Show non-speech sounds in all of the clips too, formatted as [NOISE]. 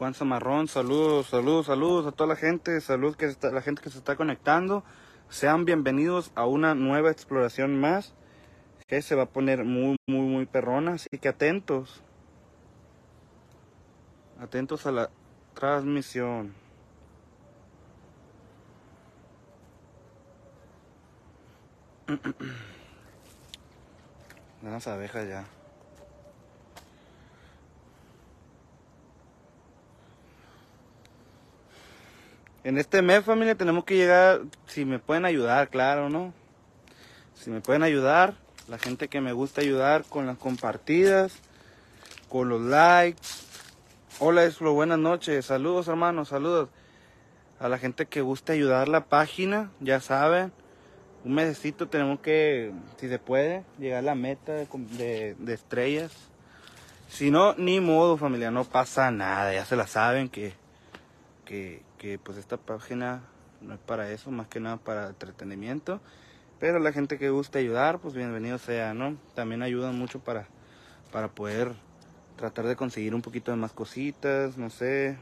Juan Zamarrón, saludos, saludos, saludos a toda la gente, saludos que está, la gente que se está conectando. Sean bienvenidos a una nueva exploración más que se va a poner muy, muy, muy perrona, así que atentos. Atentos a la transmisión. [CLEARS THROAT] Las abejas ya. En este mes, familia, tenemos que llegar, si me pueden ayudar, claro, ¿no? Si me pueden ayudar, la gente que me gusta ayudar con las compartidas, con los likes. Hola, Esflo, buenas noches. Saludos, hermanos, saludos. A la gente que gusta ayudar la página, ya saben. Un mesecito tenemos que, si se puede, llegar a la meta de, de estrellas. Si no, ni modo, familia, no pasa nada. Ya se la saben que, que, que pues esta página no es para eso, más que nada para entretenimiento. Pero la gente que gusta ayudar, pues bienvenido sea, ¿no? También ayudan mucho para, para poder tratar de conseguir un poquito de más cositas, no sé,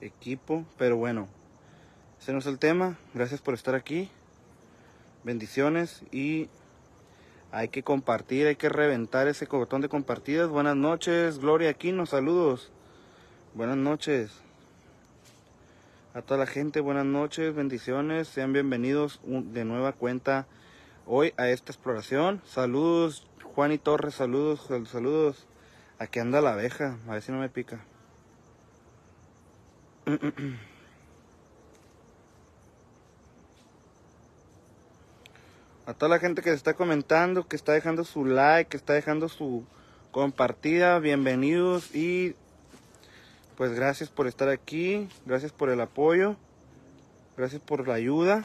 equipo. Pero bueno, ese no es el tema. Gracias por estar aquí. Bendiciones y hay que compartir, hay que reventar ese cogotón de compartidas. Buenas noches, Gloria Aquino, saludos. Buenas noches. A toda la gente, buenas noches, bendiciones. Sean bienvenidos de nueva cuenta hoy a esta exploración. Saludos, Juan y Torres, saludos, saludos. Aquí anda la abeja, a ver si no me pica. [CLEARS THROAT] A toda la gente que está comentando, que está dejando su like, que está dejando su compartida, bienvenidos y pues gracias por estar aquí, gracias por el apoyo, gracias por la ayuda.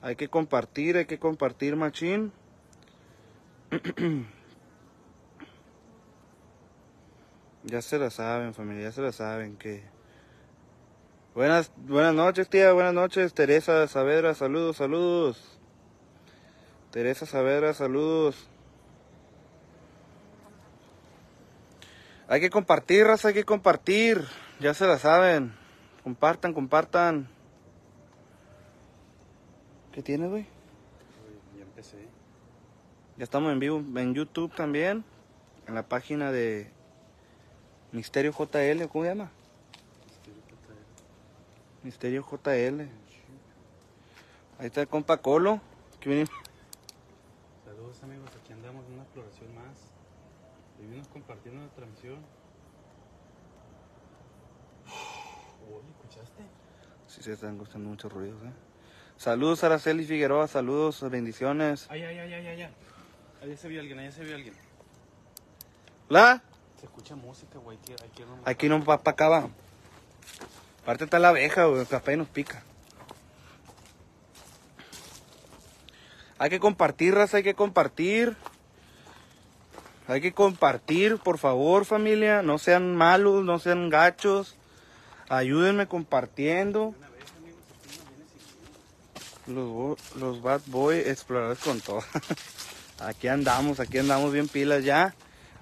Hay que compartir, hay que compartir, machín. [CLEARS THROAT] ya se la saben, familia, ya se la saben que... Buenas, buenas noches, tía, buenas noches. Teresa Saavedra, saludos, saludos. Teresa Saavedra, saludos. Hay que compartir, raza, hay que compartir. Ya se la saben. Compartan, compartan. ¿Qué tienes, güey? Ya empecé. Ya estamos en vivo en YouTube también. En la página de Misterio JL, ¿cómo se llama? Misterio JL. Ahí está el compa Colo. Que viene. Saludos amigos, aquí andamos en una exploración más. Vivimos compartiendo la transmisión. Oye, ¿escuchaste? Sí, se están gustando muchos ruidos, ¿eh? Saludos, Araceli Figueroa. Saludos, bendiciones. Ay, ay, ay, ay, ay, ay. Allá se vio alguien, allá se vio alguien. ¿La? Se escucha música, güey. Hay que, hay que nomás- Aquí no va para acá, va. Aparte está la abeja, güey. Capaz y nos pica. Hay que compartir, raza, hay que compartir. Hay que compartir, por favor, familia. No sean malos, no sean gachos. Ayúdenme compartiendo. Los, los Bad Boy exploradores con todo. [LAUGHS] aquí andamos, aquí andamos bien pilas ya.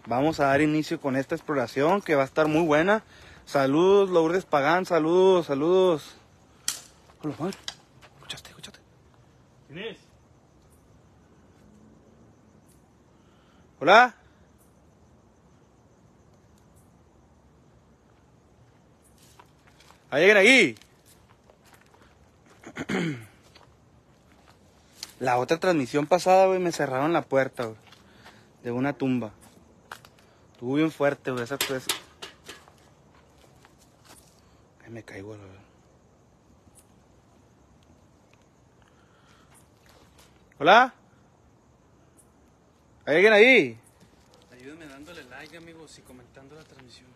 Vamos a dar inicio con esta exploración que va a estar muy buena. Saludos, Lourdes Pagán, saludos, saludos. Hola, madre. Escuchaste, escuchaste. ¿Quién es? Hola. ¿Hay alguien ahí? [CLEARS THROAT] La otra transmisión pasada, güey, me cerraron la puerta, güey. De una tumba. Estuvo bien fuerte, güey, esa pues. Ay, me caigo, verdad. Hola. ¿Hay alguien ahí? Ayúdenme dándole like, amigos, y comentando la transmisión.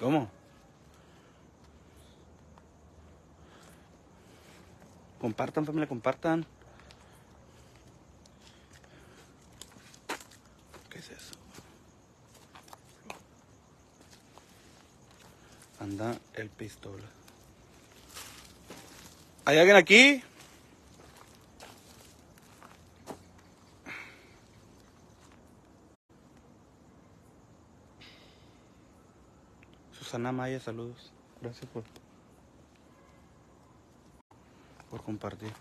¿Cómo? Compartan, familia, compartan. ¿Qué es eso? anda el pistola. ¿Hay alguien aquí? Susana Maya, saludos. Gracias por, por compartir.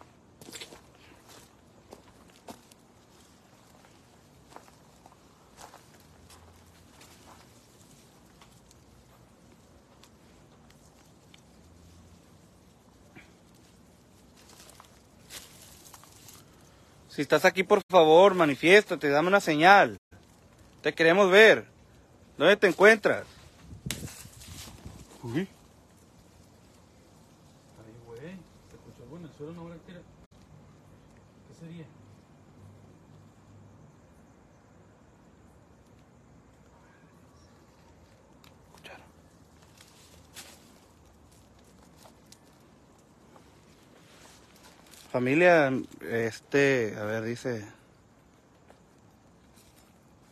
Si estás aquí, por favor, manifiéstate, dame una señal. Te queremos ver. ¿Dónde te encuentras? Uy. Ay, güey, se escuchó en el suelo, no habrá que... ¿Qué sería? Escucharon. Familia, este, a ver, dice,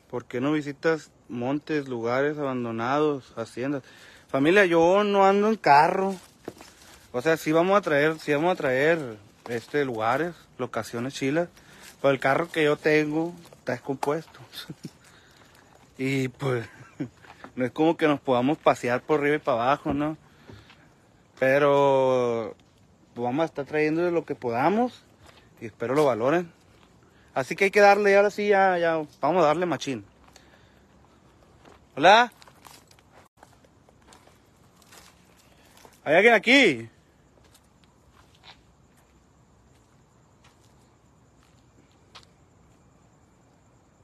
¿por qué no visitas montes, lugares abandonados, haciendas? Familia, yo no ando en carro. O sea, sí vamos a traer, sí vamos a traer este lugares, locaciones chilas, pero el carro que yo tengo está descompuesto. [LAUGHS] y pues [LAUGHS] no es como que nos podamos pasear por arriba y para abajo, ¿no? Pero pues, vamos a estar trayendo lo que podamos y espero lo valoren. Así que hay que darle, ahora sí, ya, ya, vamos a darle machín. Hola. ¿Hay alguien aquí?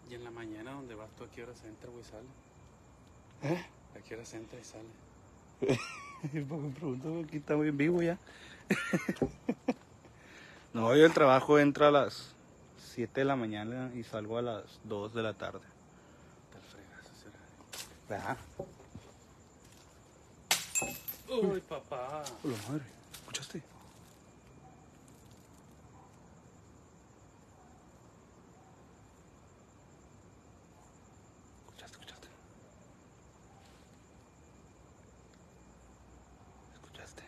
Y en la mañana, donde vas tú, ¿a qué hora se entra, güey, sale? ¿Eh? ¿A qué hora se entra y sale? [LAUGHS] Me pregunto, aquí está muy en vivo ya. [LAUGHS] no, yo el trabajo entra a las 7 de la mañana y salgo a las 2 de la tarde. Te fregas horario. ¿Verdad? Uy, papá. Hola madre, ¿escuchaste? ¿Escuchaste, escuchaste? ¿Escuchaste?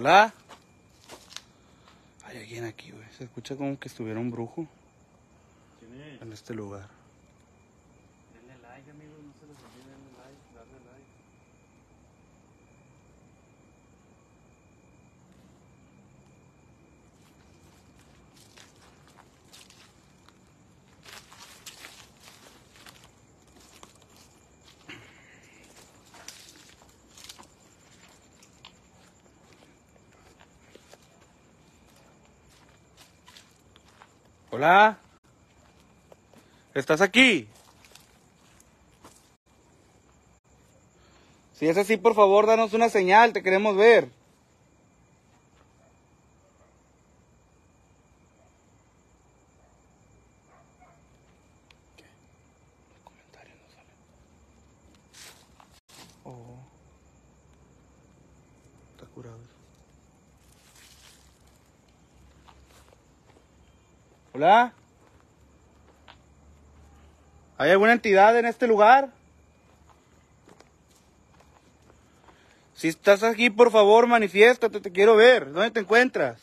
Hola. Hay alguien aquí, güey. Se escucha como que estuviera un brujo ¿Quién es? en este lugar. Denle like, amigos, no se les olvide darle like, darle like. Hola. ¿Estás aquí? Si es así, por favor, danos una señal, te queremos ver. Los comentarios no salen. Oh. Está curado eso. Hola. ¿Hay alguna entidad en este lugar? Si estás aquí, por favor, manifiéstate, te quiero ver. ¿Dónde te encuentras?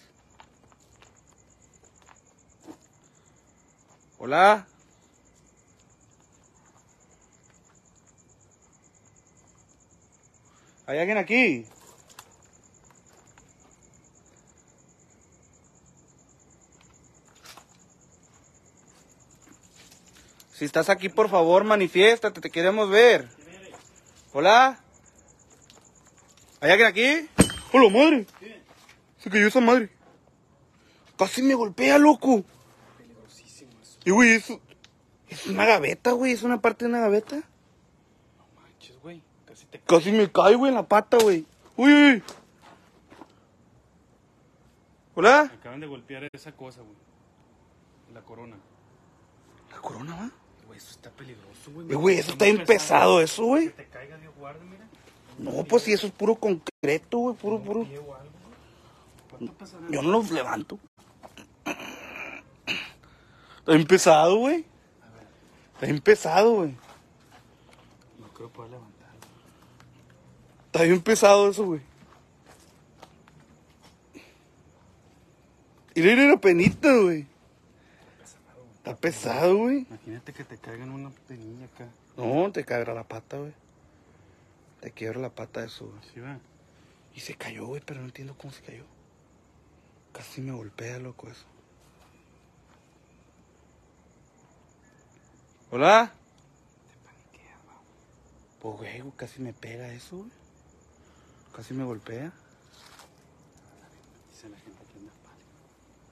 Hola. ¿Hay alguien aquí? Si estás aquí, por favor, manifiéstate, te queremos ver. Hola. ¿Hay alguien aquí? ¡Hola, madre! Se cayó esa madre. Casi me golpea, loco. Peligrosísimo eso. Y, güey, eso... Es una gaveta, güey. Es una parte de una gaveta. No manches, güey. Casi te Casi me cae, güey, en la pata, güey. Uy, uy, uy. Hola. Me acaban de golpear esa cosa, güey. La corona. ¿La corona, va? Güey, eso está peligroso, güey. Eh, Güey, eso está bien pesado, eso, güey. Que te caiga, Dios guarde, mira. No, pues si eso es puro concreto, güey, puro, puro. Yo no los levanto. Está bien pesado, güey. Está bien pesado, güey. No creo poder levantarlo. Está bien pesado eso, güey. Mira, mira penita, güey. Está pesado, güey. Imagínate que te caiga en una penilla acá. No, te caerá la pata, güey. Te quiebra la pata eso, güey. Sí, va. Y se cayó, güey, pero no entiendo cómo se cayó. Casi me golpea, loco, eso. ¿Hola? Te paniquea. Pues, güey, güey, casi me pega eso, güey. Casi me golpea. Dice la gente que anda.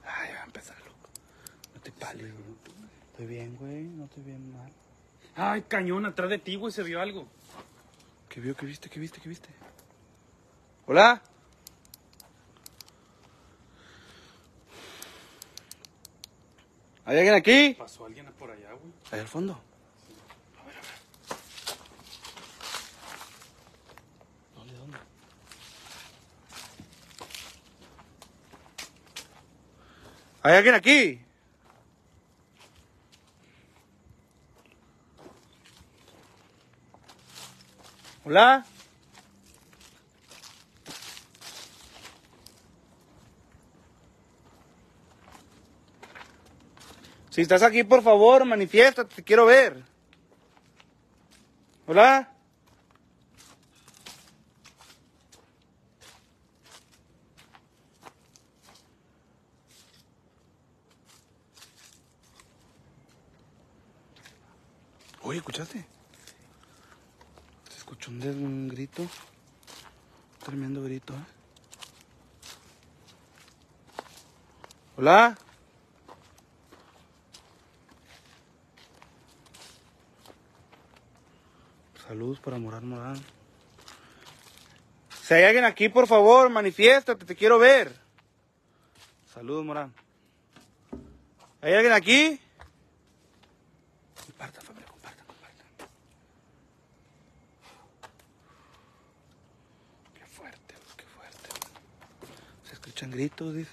Ay, va a empezar, estoy pálido, güey. Estoy bien, güey. No estoy bien mal. Ay, cañón, atrás de ti, güey, se vio algo. ¿Qué vio? ¿Qué viste? ¿Qué viste? ¿Qué viste? ¿Hola? ¿Hay alguien aquí? Pasó alguien por allá, güey. Ahí al fondo. ¿Dónde, dónde? ¿Hay alguien aquí? ¿Hola? Si estás aquí, por favor, manifiéstate, te quiero ver. ¿Hola? Oye, ¿escuchaste? Se escuchó un, des- un grito. Tremendo grito, ¿eh? ¿Hola? Saludos para Morán Morán. Si hay alguien aquí, por favor, manifiéstate, te quiero ver. Saludos, Morán. ¿Hay alguien aquí? Compartan, familia, compartan, compartan. Qué fuerte, qué fuerte. Se escuchan gritos, dice.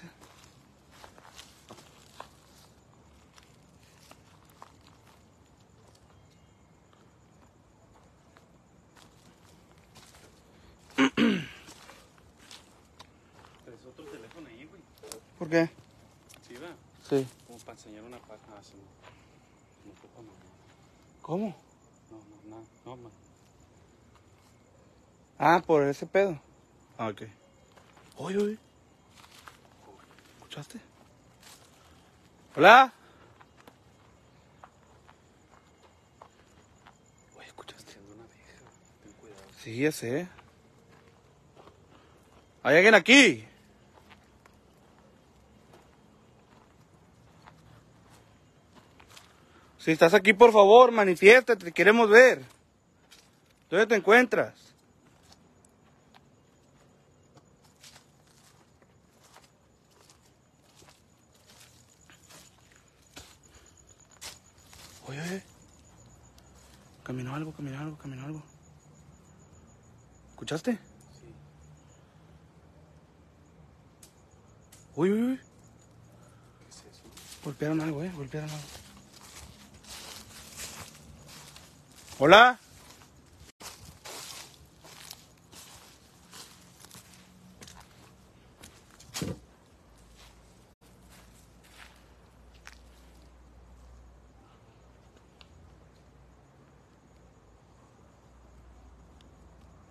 Traes otro teléfono ahí, güey. ¿Por qué? Sí, va. Sí. Como para enseñar una página. Ah, sí. No, no, no. ¿Cómo? No, no, no, no, man. Ah, por ese pedo. Ah, ok. Oye, oye. ¿Escuchaste? ¿Hola? Oye, ¿escuchaste? Una vieja, ten cuidado. Sí, ya sé. ¿Hay alguien aquí? Si estás aquí, por favor, manifiéstate, te queremos ver. ¿Dónde te encuentras? Oye, oye. Caminó algo, caminó algo, caminó algo. ¿Escuchaste? Sí. Uy, uy, uy. ¿Qué es eso? Golpearon algo, eh. Golpearon algo. Hola.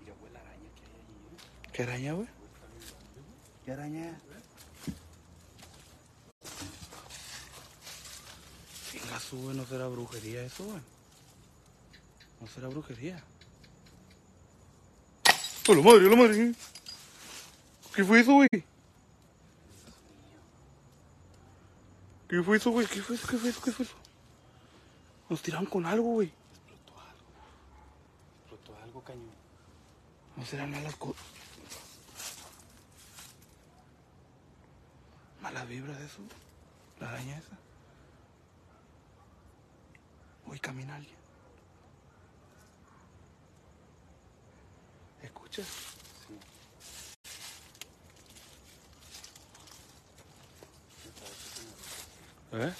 Mira, güey, la araña que hay allí, ¿eh? ¿Qué araña, güey? ¿Qué araña? Venga, su, güey, no será brujería eso, güey. No será brujería. ¡Oh, la madre, la madre! ¿Qué fue eso, güey? ¿Qué fue eso, güey? ¿Qué fue eso? ¿Qué fue eso? ¿Qué fue eso? Nos tiraron con algo, güey. Explotó algo. Explotó algo, cañón. No serán malas cosas. De eso. La araña esa. Uy, camina alguien. ¿Escuchas? Sí. ¿Eh?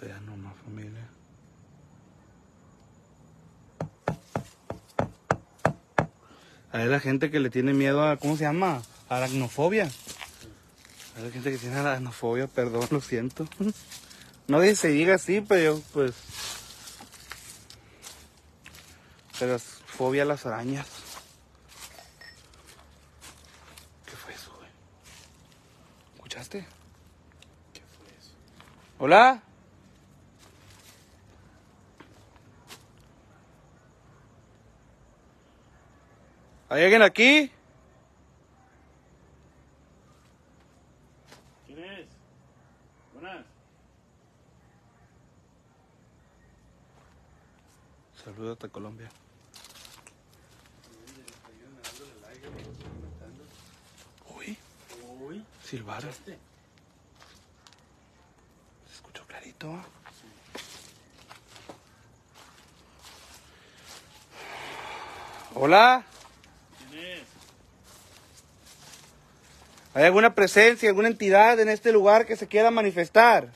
Vean nomás, familia. Hay la gente que le tiene miedo a, ¿cómo se llama? Aracnofobia. Hay la gente que tiene aracnofobia, perdón, lo siento. [LAUGHS] No se diga así, pero pues... Pero es fobia a las arañas. ¿Qué fue eso, güey? ¿Escuchaste? ¿Qué fue eso? ¿Hola? ¿Hay alguien aquí? ¿Quién es? Buenas. Saludos hasta Colombia. Uy, Uy. ¿Escuchaste? Se escuchó clarito. Hola, ¿Quién es? ¿Hay alguna presencia, alguna entidad en este lugar que se quiera manifestar?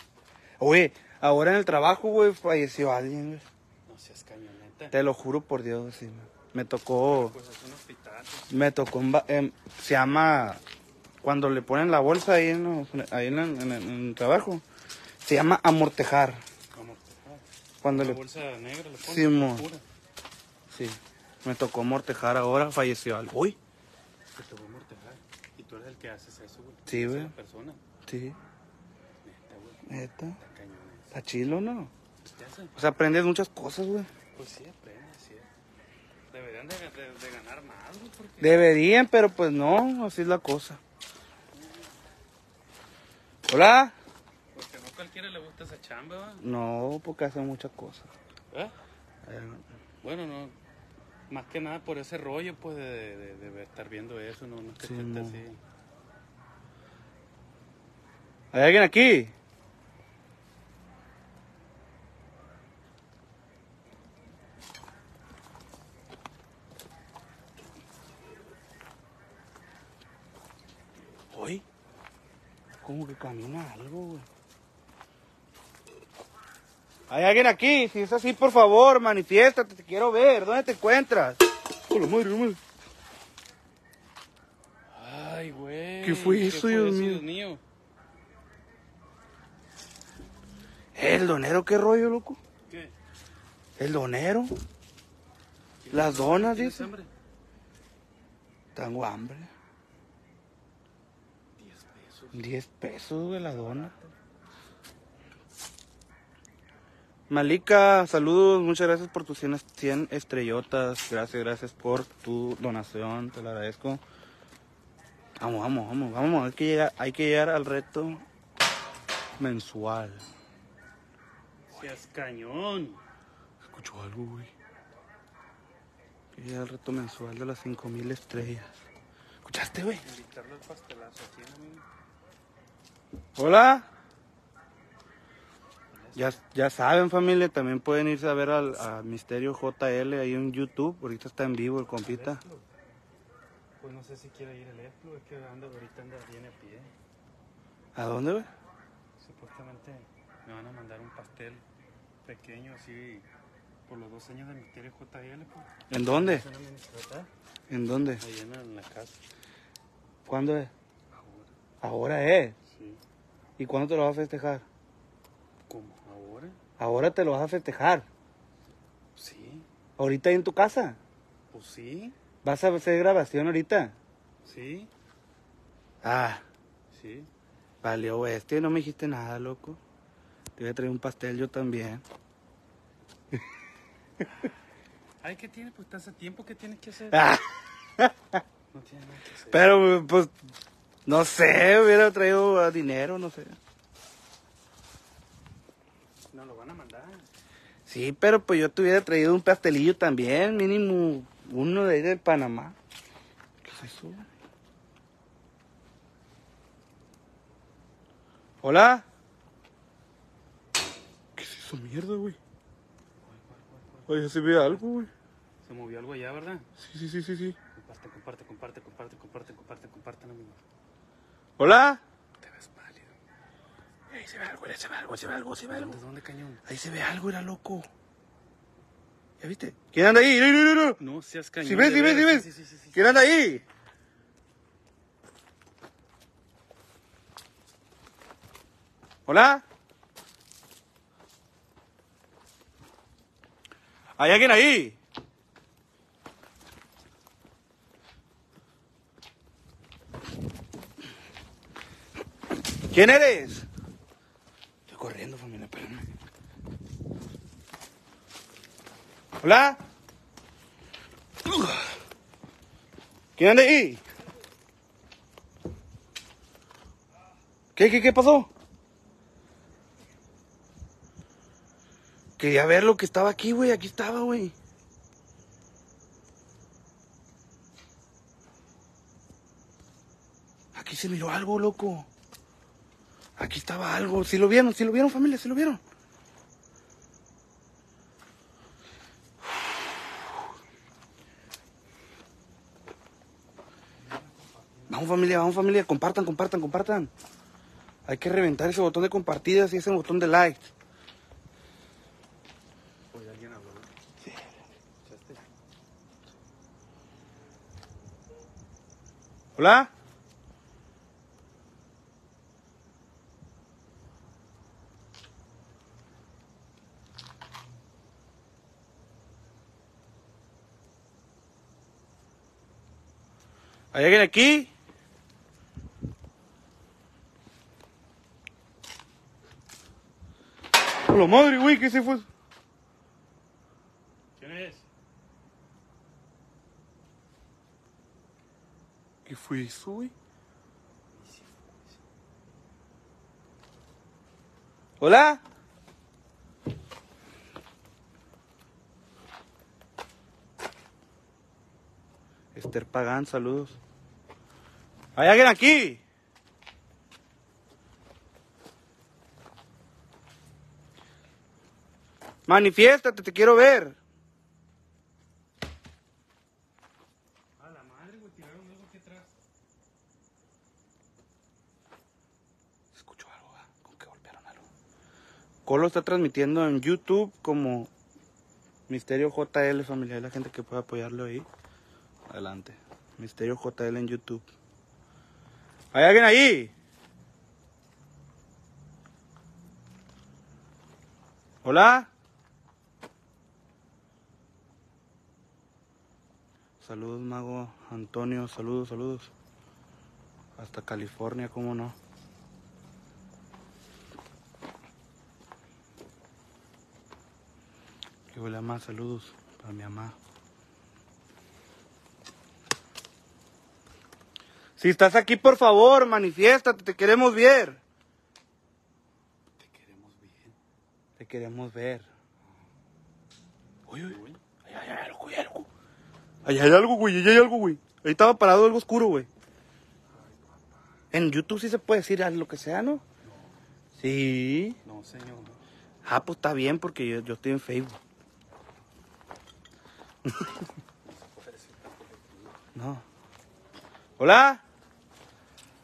Oye, ahora en el trabajo, güey, falleció alguien, güey. No seas cañoneta. Te lo juro por Dios, sí. Me tocó, Pues es un hospital. me tocó, em, se llama, cuando le ponen la bolsa ahí en, ahí en, la- en el- en el trabajo, se llama amortejar. ¿Cómo te Cuando Una le, bolsa negra le pones. Sí, sí, me tocó amortejar ahora, falleció algo. Uy, Que te voy a mortejar. Y tú eres el que haces eso, güey. Sí, güey. es persona. sí, Neta, güey. neta, Está cañón está chilo, ¿no? Pues. O sea, aprendes muchas cosas, güey. Pues sí, aprende, sí. Deberían de, de- de ganar más, güey, porque... Deberían, pero pues no, así es la cosa. Hola. Porque no cualquiera le gusta esa chamba, ¿va? No, porque hacen muchas cosas. ¿Eh? Eh, Bueno, no... Más que nada por ese rollo, pues, de, de, de- estar viendo eso, no, no es que Sí, esté mo. así. ¿Hay alguien aquí? Hoy, como que camina algo, güey. ¿Hay alguien aquí? Si es así, por favor, manifiéstate, te quiero ver. ¿Dónde te encuentras? Hola, madre, madre. Ay, güey. ¿Qué fue eso, Dios mío? Dios mío? ¿El donero qué rollo, loco? ¿Qué? ¿El donero? Las donas, ¿Tienes dice. hambre? Tengo hambre. 10 pesos. 10 pesos, güey, la dona. Malika, saludos, muchas gracias por tus 100, 100 estrellotas. Gracias, gracias por tu donación, te lo agradezco. Vamos, vamos, vamos, vamos, hay que llegar, hay que llegar al reto mensual. Seas cañón. Escucho algo, güey. Hay que llegar al reto mensual de las 5000 estrellas. ¿Escuchaste, güey? Invitarlo al pastelazo, ¿sí, amigo? Hola. Ya, ya saben familia, también pueden irse a ver al a Misterio JL ahí en YouTube. Ahorita está en vivo el compita. Pues no sé si quiere ir el Explo, es que anda, ahorita anda bien a pie. ¿A dónde, güey? Supuestamente me van a mandar un pastel pequeño así por los dos años de Misterio JL. Pues. ¿En dónde? ¿En dónde? ahí en, en la casa. ¿Cuándo es? Ahora, Ahora es. sí. ¿Y cuándo te lo vas a festejar? ¿Cómo? ¿Ahora? Ahora te lo vas a festejar. Sí. Ahorita ahí en tu casa. Pues sí. ¿Vas a hacer grabación ahorita? Sí. Ah, Sí. valió este, no me dijiste nada, loco. Te voy a traer un pastel yo también. Ay, ¿qué tiene? Pues hace tiempo que tienes que hacer. Ah. No tiene nada que hacer. Pero, pues, no sé, hubiera traído dinero, no sé. No lo van a mandar. Sí, pero pues yo te hubiera traído un pastelillo también, mínimo uno de ahí de Panamá. ¿Qué es eso? ¿Hola? Esa mierda, güey. Oye, se ve algo, güey. Se movió algo allá, ¿verdad? Sí, sí, sí, sí, sí. Comparte, comparte, comparte, comparte, comparte, comparte, comparte, amigo. Hola. Te ves pálido. Ahí se ve algo, ahí se ve algo, se ve algo, se ve algo. ¿De dónde, cañón? Ahí se ve algo, era loco. ¿Ya viste? ¿Quién anda ahí? No, no, no, no. Seas cañón. Si ves, si ves, si ves. Sí, sí, sí. ¿Quién anda ahí? ¿Hola? ¿Hay alguien ahí? ¿Quién eres? Estoy corriendo, familia, espérame. ¿Hola? ¿Quién anda ahí? ¿Qué, qué, qué pasó? Quería ver lo que estaba aquí, güey. Aquí estaba, güey. Aquí se miró algo, loco. Aquí estaba algo. ¿Sí lo vieron? ¿Sí lo vieron, familia? ¿Sí lo vieron? Vamos familia, vamos familia, compartan, compartan, compartan. Hay que reventar ese botón de compartidas y ese botón de like. Oye, alguien habló. ¿no? ¿Escuchaste? Hola. ¿Hay alguien aquí? ¡Hola madre, güey! ¿Qué se fue? ¿Quién es? ¿Qué fue eso, güey? ¿Hola? Esther Pagán, saludos. ¿Hay alguien aquí? Manifiéstate, te quiero ver. A la madre, güey, tiraron algo aquí atrás. Escucho algo, ¿verdad? Con que golpearon algo. Colo está transmitiendo en YouTube como Misterio JL, familia. Hay la gente que puede apoyarlo ahí. Adelante. Misterio JL en YouTube. ¿Hay alguien ahí? ¿Hola? Saludos, mago Antonio. Saludos, saludos. Hasta California, ¿cómo no? Que huele más saludos para mi mamá. Si estás aquí, por favor, manifiéstate, te queremos ver. Te queremos bien. Te queremos ver. Uy, uy, Uy. Ahí hay algo, güey, algo. Ahí hay algo, güey, ahí hay algo, güey. Ahí estaba parado algo oscuro, güey. En YouTube sí se puede decir lo que sea, ¿no? Sí. No, señor. Ah, pues está bien porque yo, yo estoy en Facebook. No. Hola.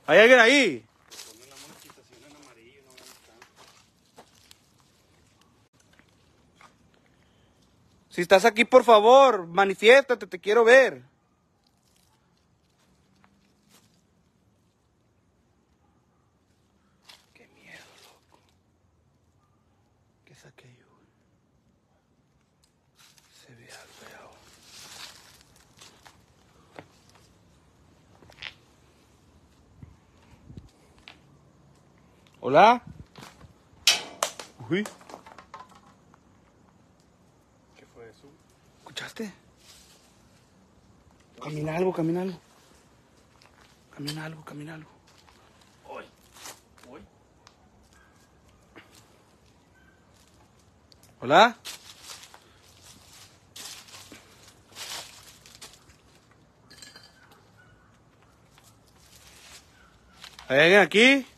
¿Hay alguien ahí? Si estás aquí, por favor, manifiéstate, te quiero ver. Qué miedo, loco. ¿Qué es aquello? güey? Se ve algo allá abajo. Hola. Uy. ¿Qué fue eso? ¿Escuchaste? Camina algo, camina algo. Camina algo, camina algo. Uy. Uy. ¿Hola? ¿Hay alguien aquí?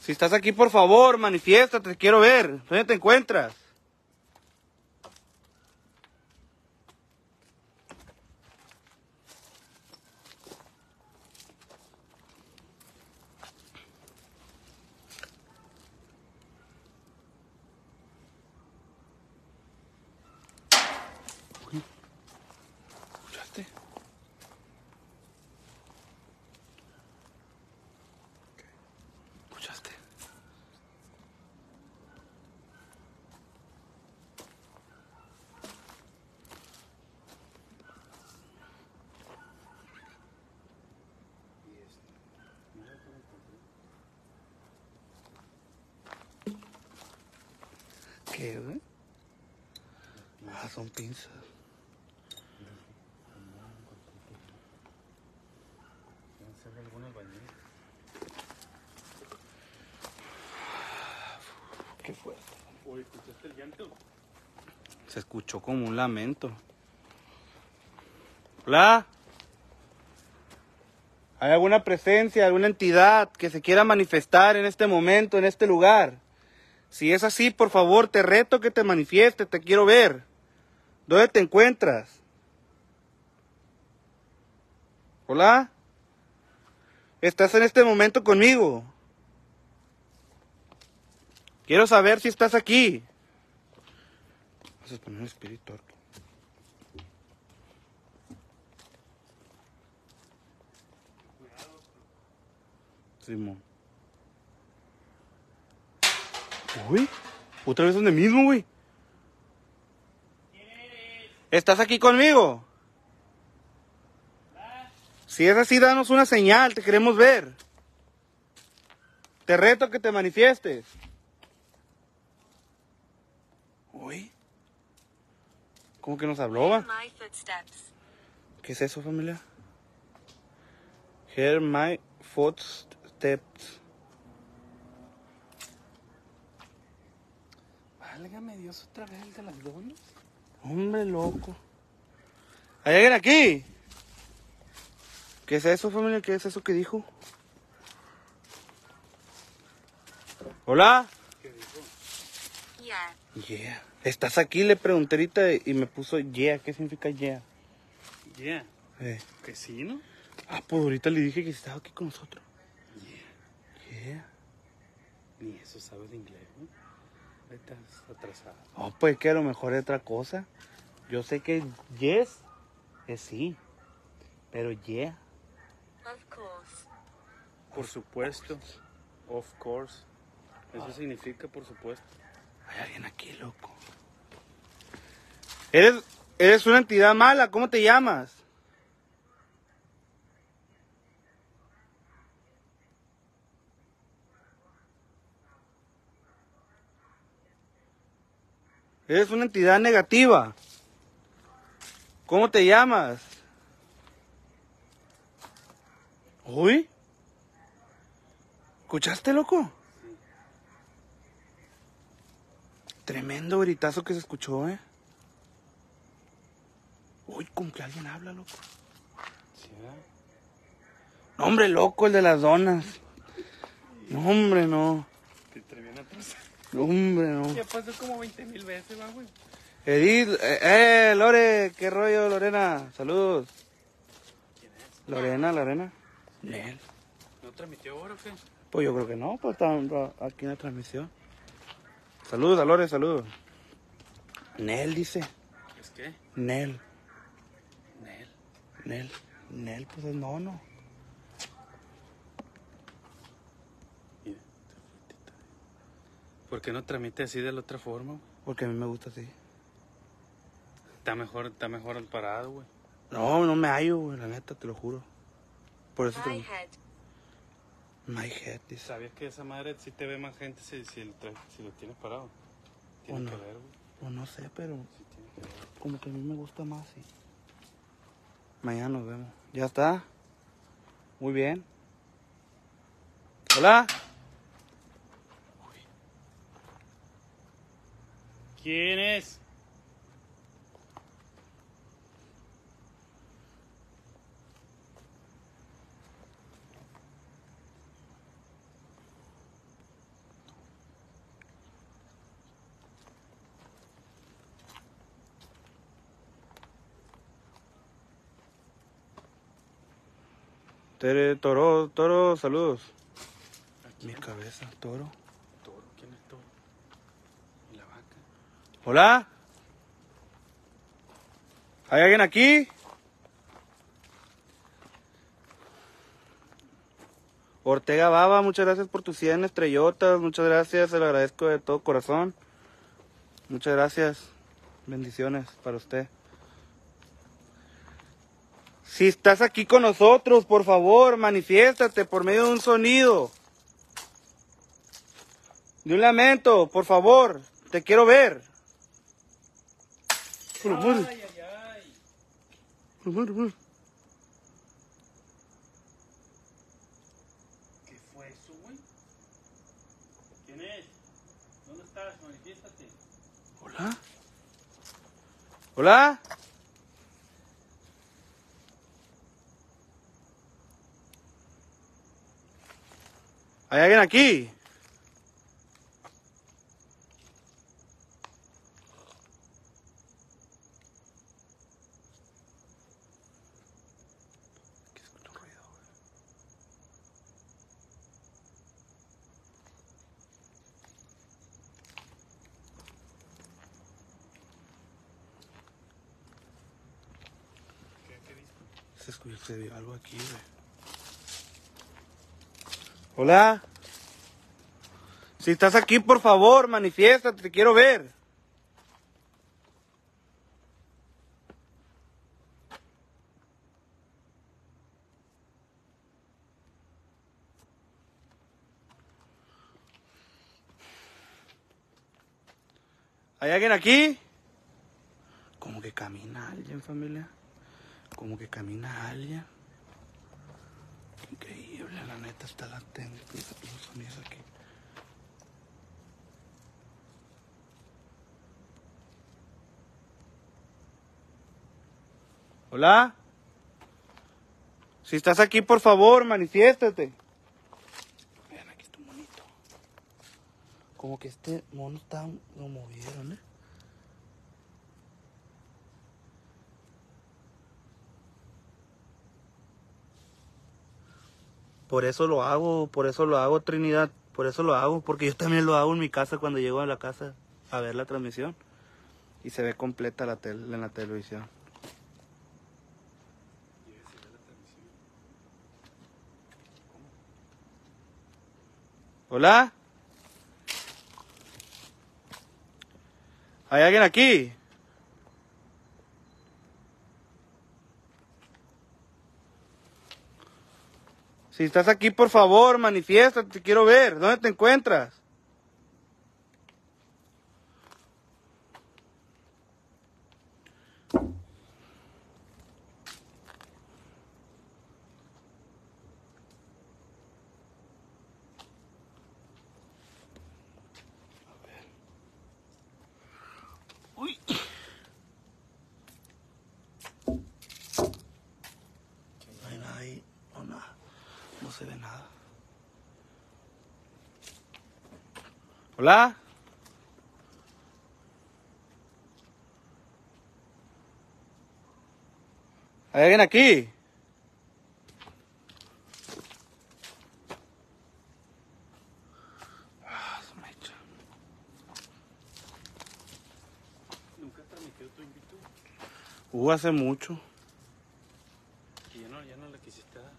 Si estás aquí, por favor, manifiéstate, te quiero ver. ¿Dónde te encuentras? Uy. ¿Escuchaste? ¿Escuchaste? ¿Qué, güey? Ah, son pinzas. Deben ser algún albañil. Qué fuerte. Oye, ¿escuchaste el llanto? Se escuchó como un lamento. Hola. ¿Hay alguna presencia, alguna entidad que se quiera manifestar en este momento, en este lugar? Si es así, por favor, te reto que te manifieste, te quiero ver. ¿Dónde te encuentras? Hola. ¿Estás en este momento conmigo? Quiero saber si estás aquí. Vas a poner espíritu. Arturo. Simón. Uy, otra vez donde mismo, güey. ¿Estás aquí conmigo? Si es así, danos una señal, te queremos ver. Te reto que te manifiestes. Uy. ¿Cómo que nos habló? va? My footsteps. ¿Qué es eso, familia? Hear my footsteps. Válgame Dios, otra vez el de las donas. Hombre loco. ¿Hay alguien aquí? ¿Qué es eso, familia? ¿Qué es eso que dijo? Hola. Yeah. Yeah. ¿Estás aquí? Le pregunté ahorita y me puso yeah. ¿Qué significa yeah? Yeah, Eh. que sí, ¿no? Ah, pues ahorita le dije que estaba aquí con nosotros. Yeah. Ni eso sabes de inglés, ¿no? Estás atrasado. Oh, pues que a lo mejor es otra cosa. Yo sé que yes es sí. Pero yeah. Of course. Por supuesto. Of course. Eso significa por supuesto. Hay alguien aquí, loco. Eres, eres una entidad mala. ¿Cómo te llamas? Eres una entidad negativa. ¿Cómo te llamas? Uy. ¿Escuchaste, loco? Tremendo gritazo que se escuchó, ¿eh? Uy, como que alguien habla, loco. Sí, ¿verdad? No, hombre, loco, el de las donas. No, hombre, no. Te traían atrasado. No, hombre, no. Ya pasó como 20 mil veces, va, güey. Edith, eh, eh, Lore, qué rollo, Lorena. Saludos. ¿Quién es? Lorena, Lorena. Nel. ¿No transmitió ahora o qué? Pues yo creo que no, pues está aquí en la transmisión. Saludos a Lore, saludos. Nel dice. ¿Es qué? Nel. Nel. Nel, pues es. Mira, ¿Por qué no transmite así de la otra forma? güey? Porque a mí me gusta así. Está mejor, está mejor al parado, güey. No, no me hallo, güey, la neta, te lo juro. Por eso My te... head. My head, dice. ¿Sabías que esa madre sí te ve más gente si, si, lo, tra- si lo tienes parado? Tiene ¿O no? que ver, güey. Pues no sé, pero Sí, tiene que ver. como que a mí me gusta más, sí. Mañana nos vemos. ¿Ya está? Muy bien. Hola. ¿Quién es? Tere, toro, toro, saludos. Aquí. Mi cabeza, toro. Toro, ¿quién es toro? ¿Y la vaca? Hola. ¿Hay alguien aquí? Ortega Baba, muchas gracias por tus 100 estrellotas. Muchas gracias, se lo agradezco de todo corazón. Muchas gracias. Bendiciones para usted. Si estás aquí con nosotros, por favor, manifiéstate por medio de un sonido. De un lamento, por favor. Te quiero ver. Ay, ay, ay. por la madre, madre. ¿Qué fue eso, güey? ¿Quién es? ¿Dónde estás? Manifiéstate. Hola. Hola. ¿Hay alguien aquí? Se vio algo aquí, güey. Hola. Si estás aquí, por favor, manifiéstate, te quiero ver. ¿Hay alguien aquí? Como que camina alguien, familia. Como que camina alguien. Increíble, la neta está latente los sonidos aquí. Hola. Si estás aquí, por favor, manifiéstate. Vean, aquí está un monito. Como que este mono está, lo movieron, ¿eh? Por eso lo hago, por eso lo hago, Trinidad. Por eso lo hago, porque yo también lo hago en mi casa cuando llego a la casa a ver la transmisión. Y se ve completa la en la televisión. Hola. ¿Hay alguien aquí? Si estás aquí, por favor, manifiéstate, te quiero ver. ¿Dónde te encuentras? Uy. No hay nada ahí, no nada, no se ve nada. Hola. ¿Hay alguien aquí? Ah, su mecha. ¿Nunca transmitió tu invito? Uh, hace mucho. Y ya no, ya no quisiste dar.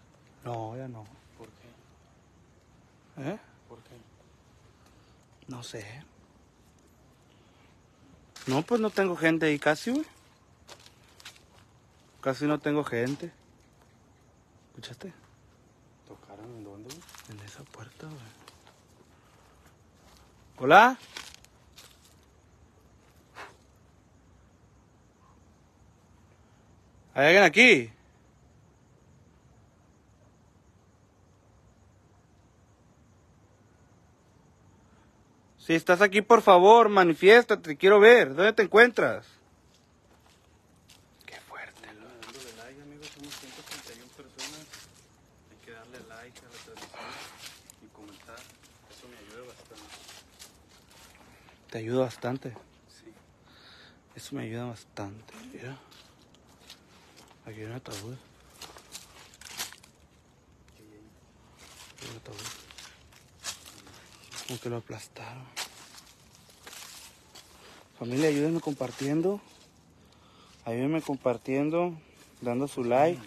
No, ya no. ¿Por qué? ¿Eh? No sé. No, pues no tengo gente ahí casi, güey. Casi no tengo gente. ¿Escuchaste? ¿Tocaron en dónde, güey? En esa puerta, güey. Hola. ¿Hay alguien aquí? Si estás aquí, por favor, manifiéstate, te quiero ver. ¿Dónde te encuentras? Qué fuerte, Bueno, dándole like, amigos, somos 131 personas. Hay que darle like a la transmisión y comentar. Eso me ayuda bastante. Te ayuda bastante. Sí. Eso me ayuda bastante. Mira. Aquí hay un ataúd. El ataúd. Como que lo aplastaron. Familia, ayúdenme compartiendo. Ayúdenme compartiendo, dando su like.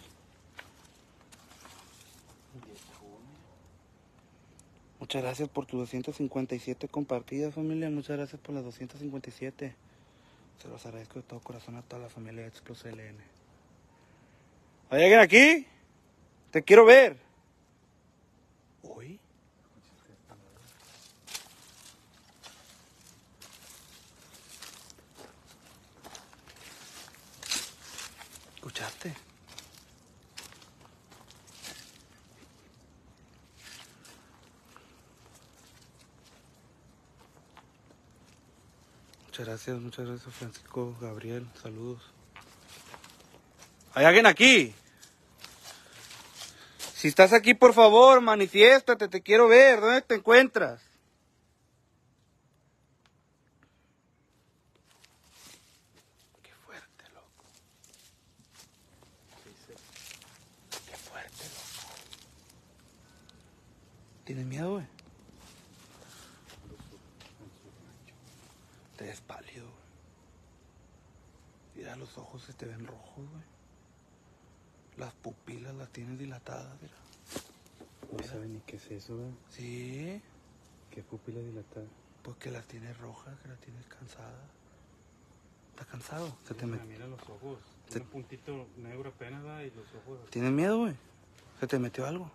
Muchas gracias por tus 257 compartidas, familia. Muchas gracias por las 257. Se los agradezco de todo corazón a toda la familia de Explos LN. ¿Hay alguien aquí? Te quiero ver. ¿Hoy? Muchas gracias, muchas gracias Francisco, Gabriel, saludos. ¿Hay alguien aquí? Si estás aquí, por favor, manifiéstate, te quiero ver. ¿Dónde te encuentras? Qué fuerte, loco. Qué fuerte, loco. ¿Tienes miedo, güey? Te ves pálido, güey. Mira, los ojos se te ven rojos, güey. Las pupilas dilatadas, mira. No saben ni qué es eso, ¿verdad? Sí, ¿Qué pupila dilatada? pues que las tienes rojas, que las tienes cansadas. ¿Estás cansado? Se te Mira, mira los ojos. Se- Un puntito negro apenas, ¿verdad? Y los ojos. ¿Tienes miedo, güey? ¿Se te metió algo?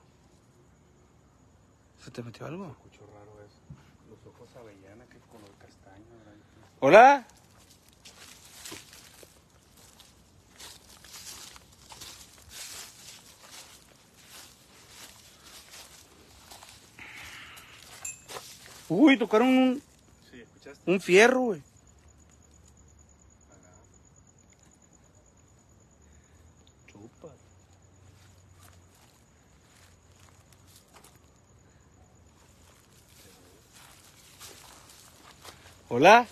¿Se te metió algo? Escucho raro eso. Los ojos avellana que color castaño, ¿verdad? ¿Hola? Uy, tocaron un, Sí, ¿escuchaste? un fierro, güey. Chupa. Hola.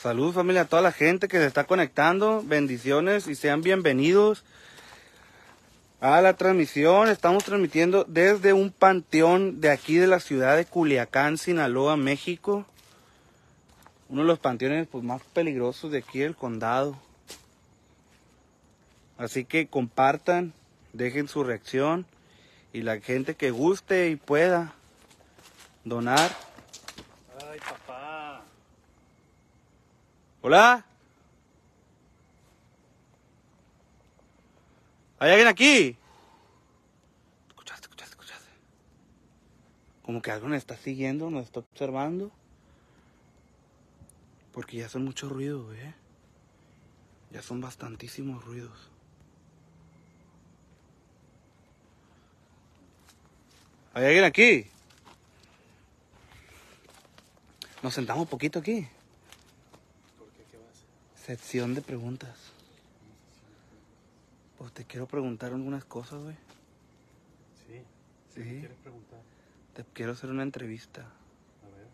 Salud familia a toda la gente que se está conectando. Bendiciones y sean bienvenidos a la transmisión. Estamos transmitiendo desde un panteón de aquí de la ciudad de Culiacán, Sinaloa, México. Uno de los panteones pues, más peligrosos de aquí del condado. Así que compartan, dejen su reacción y la gente que guste y pueda donar. Ay, papá. Hola. ¿Hay alguien aquí? Escuchaste, escuchaste, escuchaste. Como que algo nos está siguiendo, nos está observando. Porque ya son muchos ruidos, ¿eh? Ya son bastantísimos ruidos. ¿Hay alguien aquí? Nos sentamos un poquito aquí. ¿Por qué? ¿Qué vas a hacer? Sección de preguntas. Pues te quiero preguntar algunas cosas, güey. Sí. Sí. ¿Qué quieres preguntar? Te quiero hacer una entrevista A ver.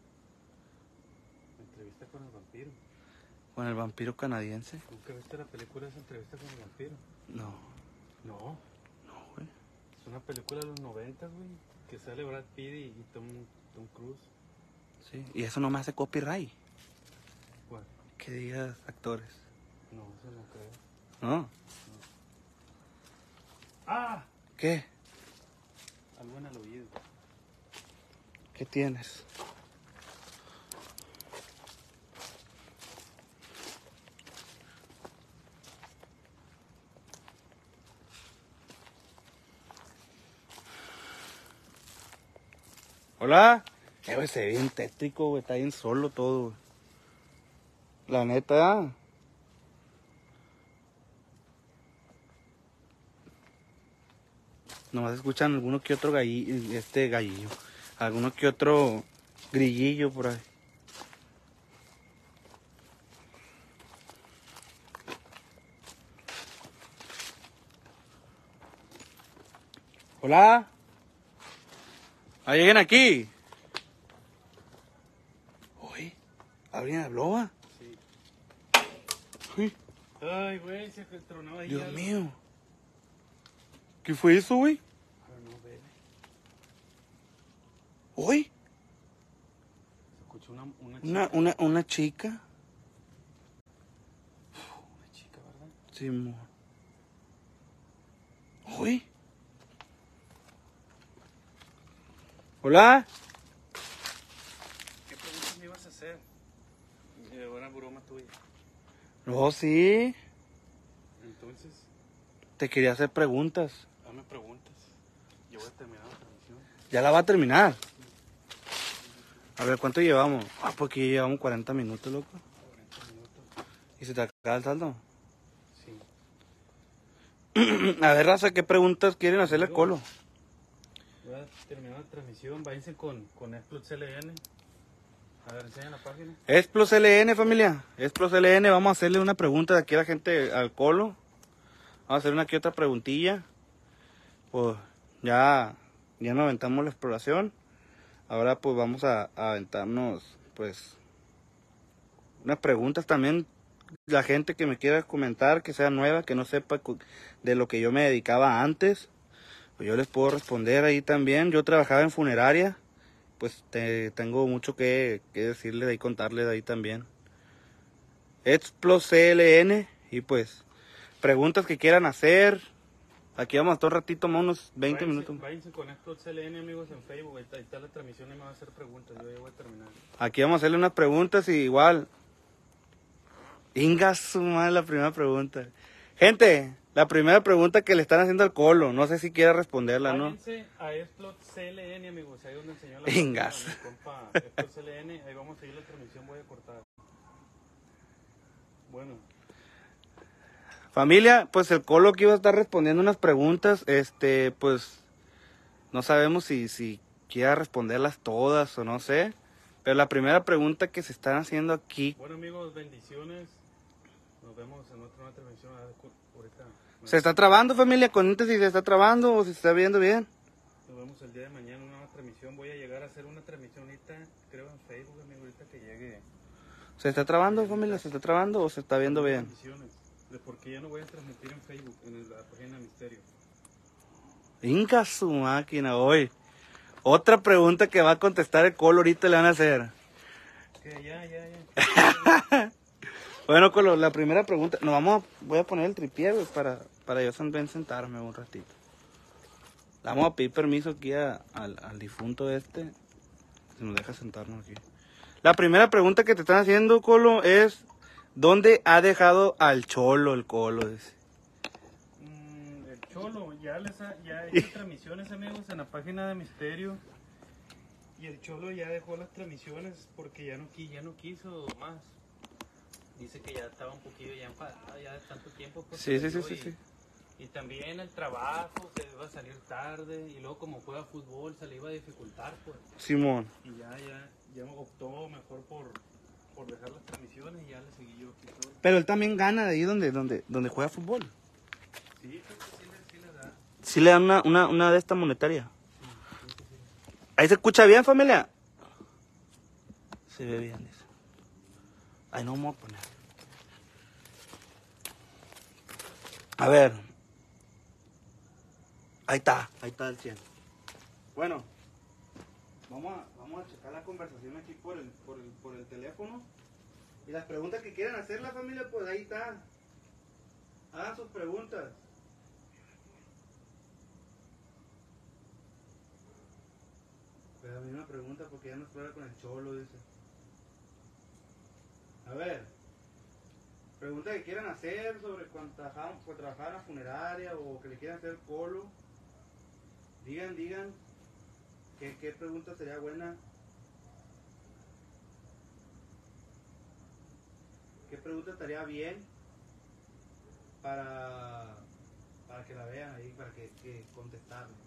Entrevista con el vampiro. con el vampiro canadiense. ¿Nunca viste la película esa entrevista con el vampiro? No, No. no, güey. Es una película de los 90, güey. Que sale Brad Pitt y, y Tom, Tom Cruise. Sí. Y eso no me hace copyright. Bueno, Que digas actores. no, eso no creo. ¿No? ¡Ah! ¿Qué? Algo en el oído. ¿Qué tienes? Hola. Eh, güey, se ve bien tétrico, güey. Está bien solo todo, güey. La neta. Nomás escuchan alguno que otro gallillo, este gallillo. Alguno que otro grillillo por ahí. Hola. ¿Hay alguien aquí? Uy, ¿alguien habló? Sí. Ay, güey, se tronó ahí. Dios algo. mío. ¿Qué fue eso, güey? ¿Hoy? Se escuchó una, una chica. Una, una, una chica. Una chica, ¿verdad? Simón. ¿Hoy? Hola. ¿Qué preguntas me ibas a hacer? Eh, una broma tuya. No, sí. Entonces, Te quería hacer preguntas. dame preguntas. Yo voy a terminar la transmisión. Ya la va a terminar. A ver, ¿cuánto llevamos? Ah, porque ya llevamos 40 minutos, loco. 40 minutos. ¿Y se te acaba el saldo? Sí. [CLEARS THROAT] A ver, Raza, ¿qué preguntas quieren hacerle al Colo? Voy a terminar la transmisión. Váyanse con, con Explode CLN. A ver, enseñan la página. Es Plus LN, familia. Es Plus LN. Vamos a hacerle una pregunta de aquí a la gente al Colo. Vamos a hacer una aquí otra preguntilla. Pues ya, ya nos aventamos la exploración. Ahora pues vamos a, a aventarnos pues unas preguntas también. La gente que me quiera comentar, que sea nueva, que no sepa de lo que yo me dedicaba antes, pues yo les puedo responder ahí también. Yo trabajaba en funeraria pues te, tengo mucho que, que decirle de ahí, contarle de ahí también. Explos CLN y pues preguntas que quieran hacer. Aquí vamos a estar un ratito, más unos 20 Váyanse- minutos. Váyanse con Explode CLN, amigos, en Facebook. Ahí está, ahí está la transmisión y me va a hacer preguntas. Yo ya voy a terminar. Aquí vamos a hacerle unas preguntas y igual. Inga su madre la primera pregunta. Gente, la primera pregunta que le están haciendo al Colo, no sé si quiera responderla, ¿no? Váyanse a Explode CLN, amigos. Ahí donde enseñó la [LAUGHS] Vengas. compa CLN. Ahí vamos a seguir la transmisión. Voy a cortar. Bueno, Familia, pues el Colo que iba a estar respondiendo unas preguntas, este, pues no sabemos si, si quiera responderlas todas o no sé. Pero la primera pregunta que se están haciendo aquí, bueno amigos, bendiciones. Nos vemos en otra cu- Ahorita. ¿Se está trabando familia? Comente si se está trabando o si se está viendo bien. Nos vemos el día de mañana una nueva transmisión. Voy a llegar a hacer una transmisión ahorita, creo en Facebook, amigo, ahorita que llegue. ¿Se está trabando familia? ¿Se está trabando o se está viendo bien? De por qué ya no voy a transmitir en Facebook, en la página Misterio. Inca su máquina hoy. Otra pregunta que va a contestar el Colo ahorita le van a hacer. Que ya, ya, ya. [LAUGHS] Bueno, Colo, la primera pregunta, nos vamos a, voy a poner el tripié, güey, para, para yo también sentarme un ratito. Le Vamos a pedir permiso aquí a- al, al difunto este, si nos deja sentarnos aquí. La primera pregunta que te están haciendo, Colo, es, ¿dónde ha dejado al Cholo el Colo? Dice. Mm, el Cholo, ya les ha, ya [LAUGHS] he hecho transmisiones, amigos, en la página de Misterio. Y el Cholo ya dejó las transmisiones porque ya no, ya no quiso más. Dice que ya estaba un poquillo ya enfadado, ya de tanto tiempo. pues, Sí, sí, sí, sí, y- sí. Y también el trabajo, que iba a salir tarde, y luego como juega fútbol se le iba a dificultar, pues. Simón. Y ya, ya, ya optó mejor por, por dejar las transmisiones y ya le seguí yo aquí todo. Pero él también gana de ahí donde, donde, donde juega fútbol. Sí, creo que sí le, sí le da. Sí le dan una, una, una de esta monetaria. Ahí se escucha bien, familia. Se ve bien, Ahí no vamos a poner. A ver. Ahí está, ahí está el 100. Bueno, vamos a, vamos a checar la conversación aquí por el, por, el, por el teléfono. Y las preguntas que quieran hacer la familia, pues ahí está. Hagan sus preguntas. Pero a mí me pregunta porque ya no explora con el cholo, dice. A ver. Pregunta que quieran hacer sobre cuando trabajaban, cuando trabajaban en la funeraria o que le quieran hacer colo. Digan, digan. ¿Qué, qué pregunta sería buena? ¿Qué pregunta estaría bien para, para que la vean ahí, para que, que contestarle?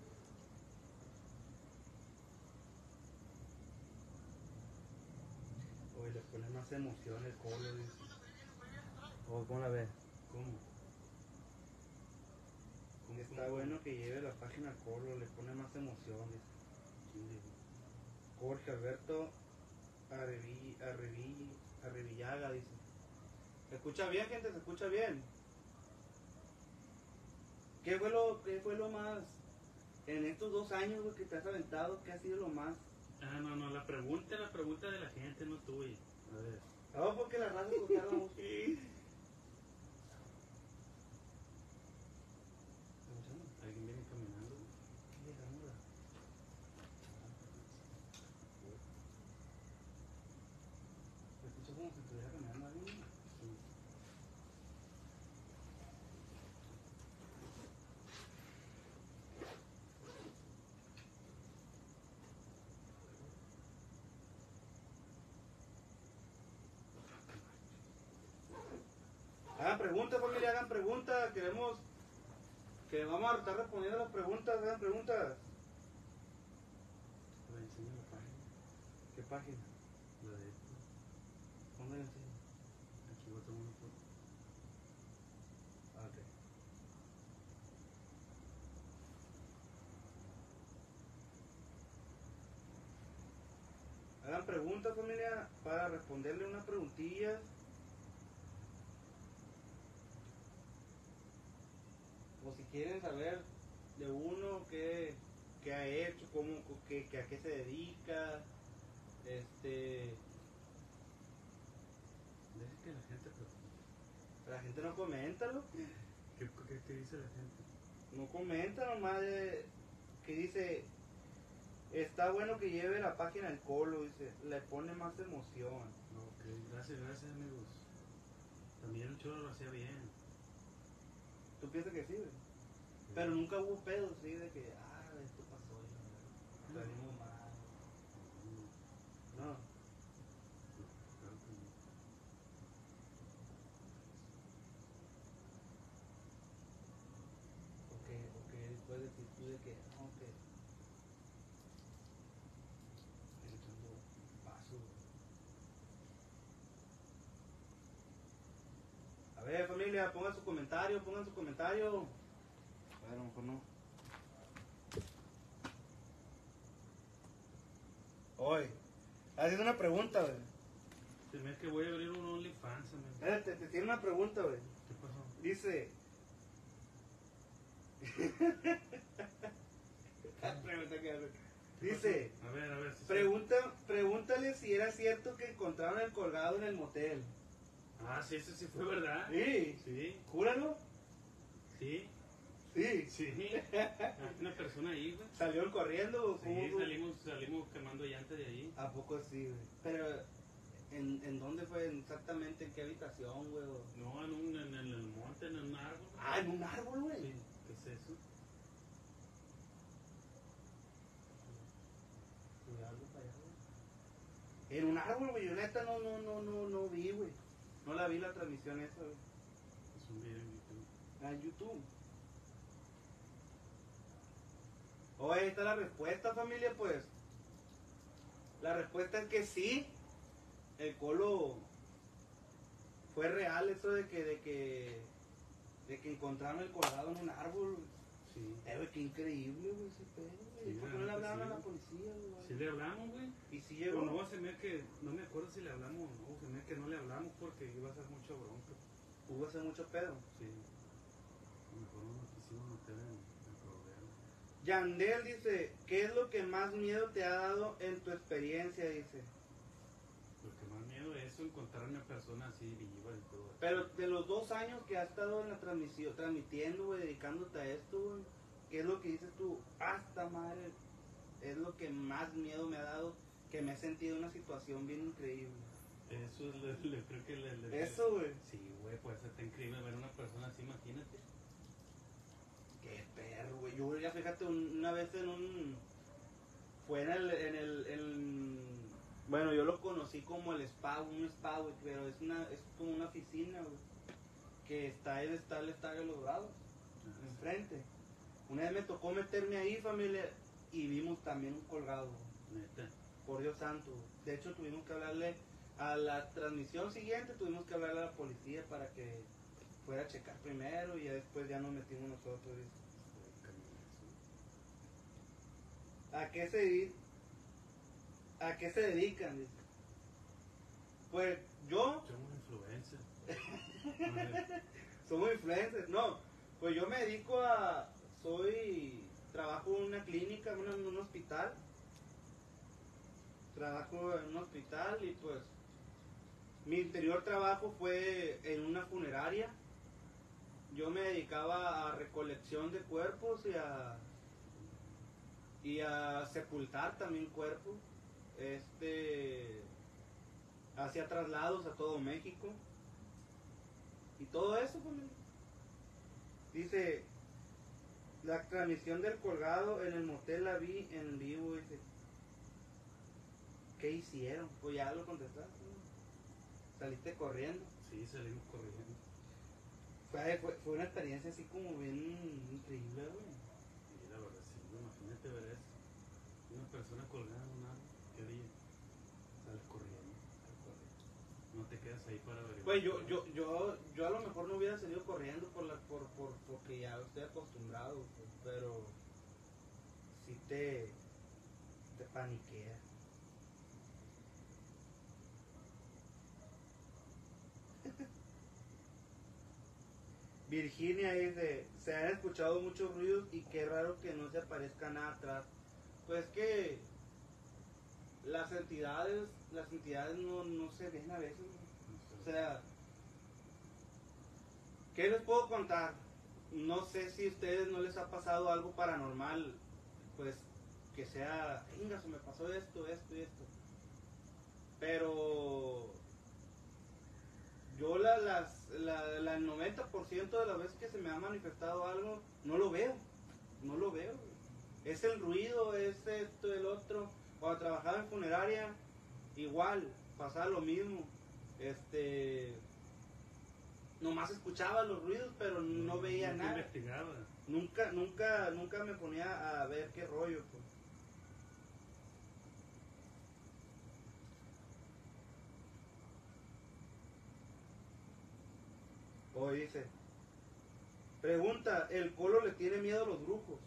Oye, le pone más emoción el colo, dice. Oh, ¿Cómo la ves? ¿Cómo? Está bueno que lleve la página colo, le pone más emoción. dice. Jorge Alberto Arrevi, Arrevi, Arrevillaga, dice. ¿Se escucha bien, gente? ¿Se escucha bien? ¿Qué fue lo, qué fue lo más, en estos dos años güey, que te has aventado, qué ha sido lo más? Ah, no, no, la pregunta, la pregunta de la gente, no tuya. A ver. No, porque la raza escucharon [LAUGHS] mucho. Alguien viene caminando. Se escucha como si estuviera caminando alguien. Hagan preguntas, familia, hagan preguntas. Queremos que vamos a estar respondiendo las preguntas, hagan preguntas. La página. ¿Qué página? La de esto. ¿Dónde la enseño? Aquí voy a tomar una foto. Ah, ok. Hagan preguntas, familia, para responderle unas preguntillas. O si quieren saber de uno qué, qué ha hecho, cómo, qué, qué- a qué se dedica, este, que la gente pregunte. la gente no comenta, loco. ¿Qué, qué, qué dice la gente? No comenta nomás de, que dice, está bueno que lleve la página el colo, dice, le pone más emoción. Ok, gracias, gracias amigos. También el cholo lo hacía bien. ¿Tú piensas que sí, güey? Pero nunca hubo pedos, sí, de que, ah, esto pasó, y la- salimos mal. No, claro que ok, ok, después decir tú de que, no, que... pongan su comentario, pongan su comentario. A ver, a lo mejor no. Oye, haciendo una pregunta, güey. Se me hace que voy a abrir un OnlyFans. Espérate, te tiene una pregunta, güey. ¿Qué pasó? Dice. Pregunta que hace. ¿Qué Dice? A ver, a ver. si pregunta, pregúntale si era cierto que encontraron el colgado en el motel. Ah, sí, eso sí fue verdad. Sí. Sí, Júralo. sí, Sí. sí. Hay una persona ahí, güey. ¿Salieron corriendo o Sí, cómo? salimos, salimos quemando llantas de ahí. ¿A poco sí, güey? Pero, ¿en, ¿en dónde fue exactamente? ¿En qué habitación, güey? o- No, en, un, en, el- monte, en un árbol. Ah, en un árbol, güey. Sí, ¿qué es eso? En un árbol, güey. Yo neta no, no, no, no, no vi, güey. No la vi la transmisión esa, güey. Es un video en YouTube. Ah, en YouTube. Ahí está la respuesta, familia, pues. La respuesta es que sí. El colo fue real eso de que, de que, de que encontraron el colgado en un árbol. Sí. Eh, güey, qué increíble, güey, ese pedo, güey. Sí, ¿Por qué no le sí, a la policía, güey? Sí le hablamos, güey. Y O llegó. no, se me que, no me acuerdo si le hablamos o no, se me que no le hablamos porque iba a ser mucha bronca. Hubo hace mucho pedo. Sí. A mejor no nos quisimos meter en, en problemas. Yandel dice, ¿qué es lo que más miedo te ha dado en tu experiencia? Dice. Eso, encontrar una persona así viva y todo. Pero de los dos años que has estado en la transmisión, transmitiendo, güey, dedicándote a esto, güey, ¿qué es lo que dices tú? Hasta madre, es lo que más miedo me ha dado, que me he sentido en una situación bien increíble. Eso es lo, lo- creo que le, le- Eso, güey. Sí, güey, pues está increíble ver una persona así, imagínate. Qué perro, güey. Yo ya fíjate un- una vez en un... Fue en el, en el, en- Bueno, yo lo conocí como el spa, un spa, güey, pero es una es como una oficina, güey. Que está el, está el estadio de los Dorados, enfrente. Una vez me tocó meterme ahí, familia, y vimos también un colgado, güey. Neta. por Dios santo. güey. De hecho, tuvimos que hablarle a la transmisión siguiente, tuvimos que hablarle a la policía para que fuera a checar primero y ya después ya nos metimos nosotros. ¿A qué se? ¿A qué se dedican? Dice. Pues yo, Somos influencers. [LAUGHS] Somos influencers. No, pues yo me dedico a. Soy. Trabajo en una clínica, en un, en un hospital. Trabajo en un hospital y pues. Mi anterior trabajo fue en una funeraria. Yo me dedicaba a recolección de cuerpos y a. Y a sepultar también cuerpos. Este. Hacía traslados a todo México. Y todo eso, pues, Dice, la transmisión del colgado en el motel la vi en vivo, dice. ¿Qué hicieron? Pues ya lo contestaste. ¿no? Saliste corriendo. Sí, salimos corriendo. Fue, fue, fue una experiencia así como bien increíble, güey. La verdad, sí. Imagínate ver eso. Una persona colgada Sales corriendo. No te quedas ahí para ver. Pues yo, yo, yo, yo a lo mejor no hubiera salido corriendo por la, por, por, porque ya estoy acostumbrado, pues, pero sí te, te paniquea. [LAUGHS] Virginia dice, se han escuchado muchos ruidos y qué raro que no se aparezca nada atrás. Pues que las entidades, las entidades no, no se ven a veces. O sea, ¿qué les puedo contar? No sé si a ustedes no les ha pasado algo paranormal, pues que sea, venga, se me pasó esto, esto y esto. Pero yo la, las, la, la 90% de las veces que se me ha manifestado algo, no lo veo, no lo veo. Es el ruido, es esto, el otro. Cuando trabajaba en funeraria, igual, pasaba lo mismo. Este, nomás escuchaba los ruidos, pero no veía Nunca nada. investigaba. Nunca, nunca, nunca me ponía a ver qué rollo, pues. O dice, pregunta, ¿el colo le tiene miedo a los brujos?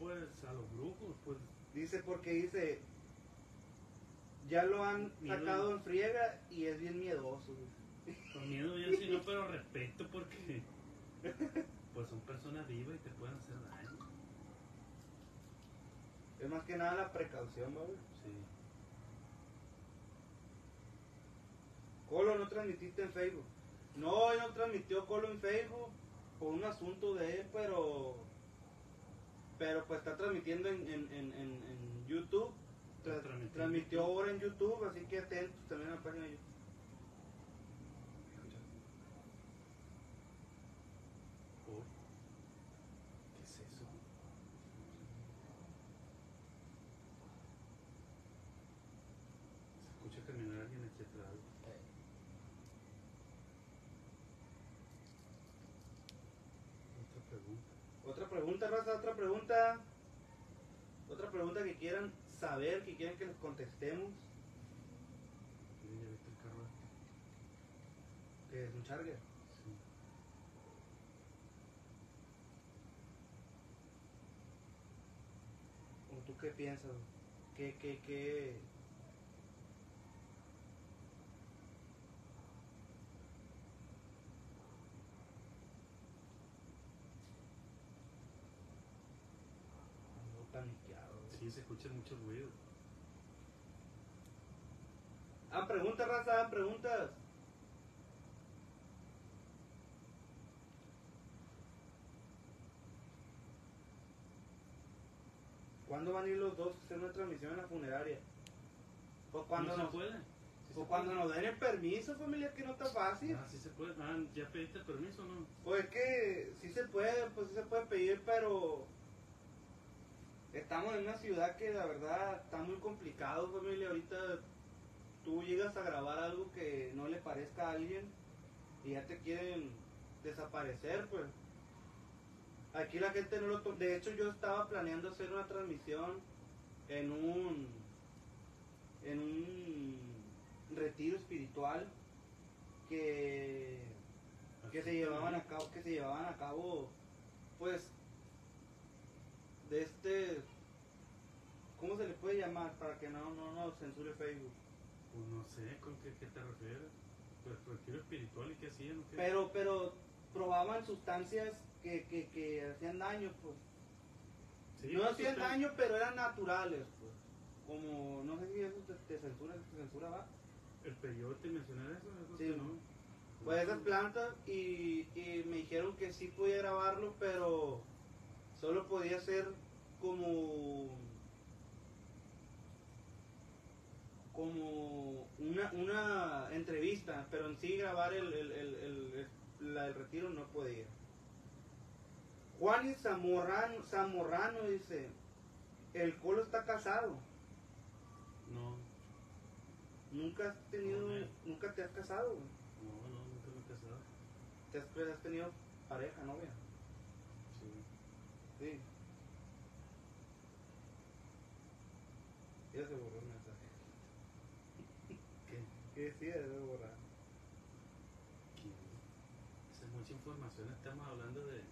Pues a los brujos, pues. Dice porque dice, ya lo han Miedo. sacado en friega y es bien miedoso. Con miedo yo sí no, pero respeto porque. [LAUGHS] Pues son personas vivas y te pueden hacer daño. Es más que nada la precaución, güey? Sí. Colo no transmitiste en Facebook. No, él no transmitió Colo en Facebook por un asunto de él, pero pero pues está transmitiendo en, en, en, en, en YouTube. Transmitió ahora en YouTube, así que atentos también a la página de YouTube. ¿Por? ¿Qué es eso? Se escucha caminar alguien aquí atrás. Otra pregunta. Otra pregunta, raza, otra pregunta. Otra pregunta que quieran saber, que quieran que les contestemos. Este? Que es un charger. ¿O tú qué piensas? ¿Qué, qué, qué? Ando Sí, se escuchan muchos ruidos. Ah, preguntas, raza, ah, preguntas. ¿Cuándo van a ir los dos a hacer una transmisión en la funeraria? Pues cuando, ¿No se nos, puede? Sí pues se cuando puede. nos den el permiso, familia, que no está fácil. Ah, sí se puede. Ah, ¿ya pediste permiso o no? Pues es que sí se puede, pues sí se puede pedir, pero estamos en una ciudad que la verdad está muy complicado, familia. Ahorita tú llegas a grabar algo que no le parezca a alguien y ya te quieren desaparecer, pues. Aquí la gente no lo De hecho, yo estaba planeando hacer una transmisión en un en un retiro espiritual que que se llevaban a cabo que se llevaban a cabo pues de este cómo se le puede llamar para que no no no censure Facebook Pues no sé, ¿con qué, qué te refieres? Pues retiro espiritual y qué hacían. ¿Qué? Pero, pero probaban sustancias que, que, que hacían daño, pues. Sí, no pues, hacían daño, pero eran naturales, pues. Como, no sé si eso te, te censura, te censura va. El peyote, mencionar eso, eso Sí. no. Pues esas plantas y, y me dijeron que sí podía grabarlo, pero solo podía ser como como una, una entrevista, pero en sí grabar el, el, el, el- la del retiro no podía. Juan y Zamorrano, Zamorrano dice, el colo está casado. No, Nunca has tenido, No, no. nunca te has casado. no, no, nunca me he casado. Te has, has tenido pareja, novia. Sí. Ya se borró el mensaje. ¿Qué? ¿Qué sí, debe borrar? Esa es mucha información, estamos hablando de.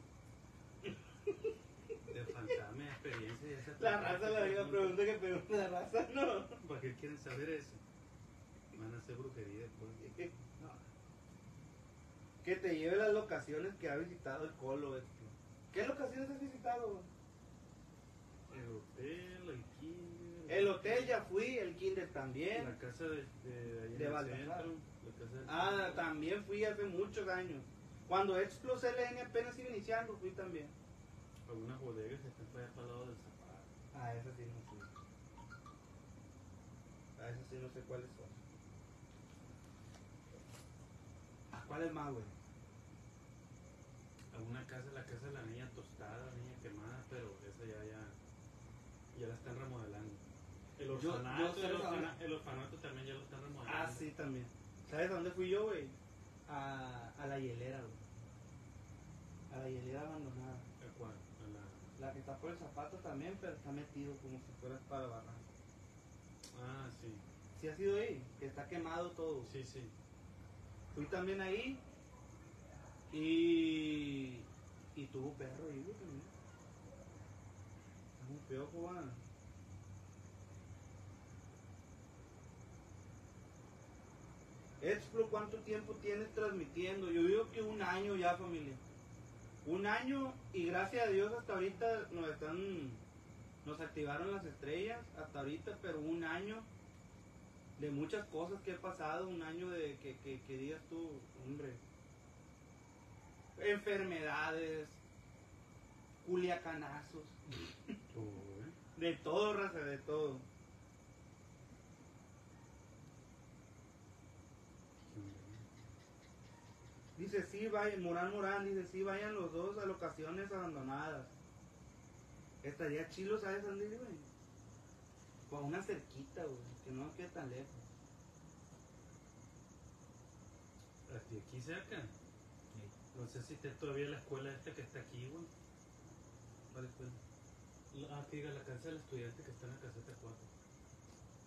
de fantasma, de experiencia y esa La raza la diga pregunta que pregunta la raza, no. ¿Para qué quieren saber eso? Van a hacer brujería después. [LAUGHS] No. Que te lleve las locaciones que ha visitado el colo. ¿Qué locaciones has visitado? El hotel, el kinder. El hotel ya fui, el kinder también. La casa de, de, ahí en el centro. La casa del Ah, centro. también fui hace muchos años. Cuando Explo CLN apenas iba iniciando, fui también. Algunas bodegas que están para allá para el lado del zapato. A esa sí no fui. A esa sí no sé cuáles son. ¿A cuáles más, güey? Alguna casa, la casa de la niña tostada, niña quemada, pero esa ya, ya, ya la están remodelando. El Yo- yo orfanato, el, orfana- el orfanato también ya lo están remodelando. Ah, sí, también. ¿Sabes a dónde fui yo, güey? A, a la hielera, güey. A la hielera abandonada. ¿A cuál? La... La que está por el zapato también, pero está metido como si fuera para barranco. Ah, sí, ¿Sí ha sido ahí? Que está quemado todo. sí, sí. Fui también ahí y, y tuvo perro güey, también. Es un va. Explo, ¿cuánto tiempo tienes transmitiendo? Yo digo que un año ya, familia. Un año y gracias a Dios hasta ahorita nos están, nos activaron las estrellas hasta ahorita, pero un año de muchas cosas que he pasado, un año de que, que, que digas tú, hombre, enfermedades, culiacanazos, de todo, raza, de todo. Dice, sí, vayan, Morán Morán, dice, sí, vayan los dos a locaciones abandonadas. Estaría chilo, ¿sabes ir, güey? Con una cerquita, güey, que no quede tan lejos. Hasta aquí cerca. No sé si está todavía la escuela esta que está aquí, güey. ¿Cuál escuela? La- Ah, que diga la casa del estudiante que está en la caseta 4.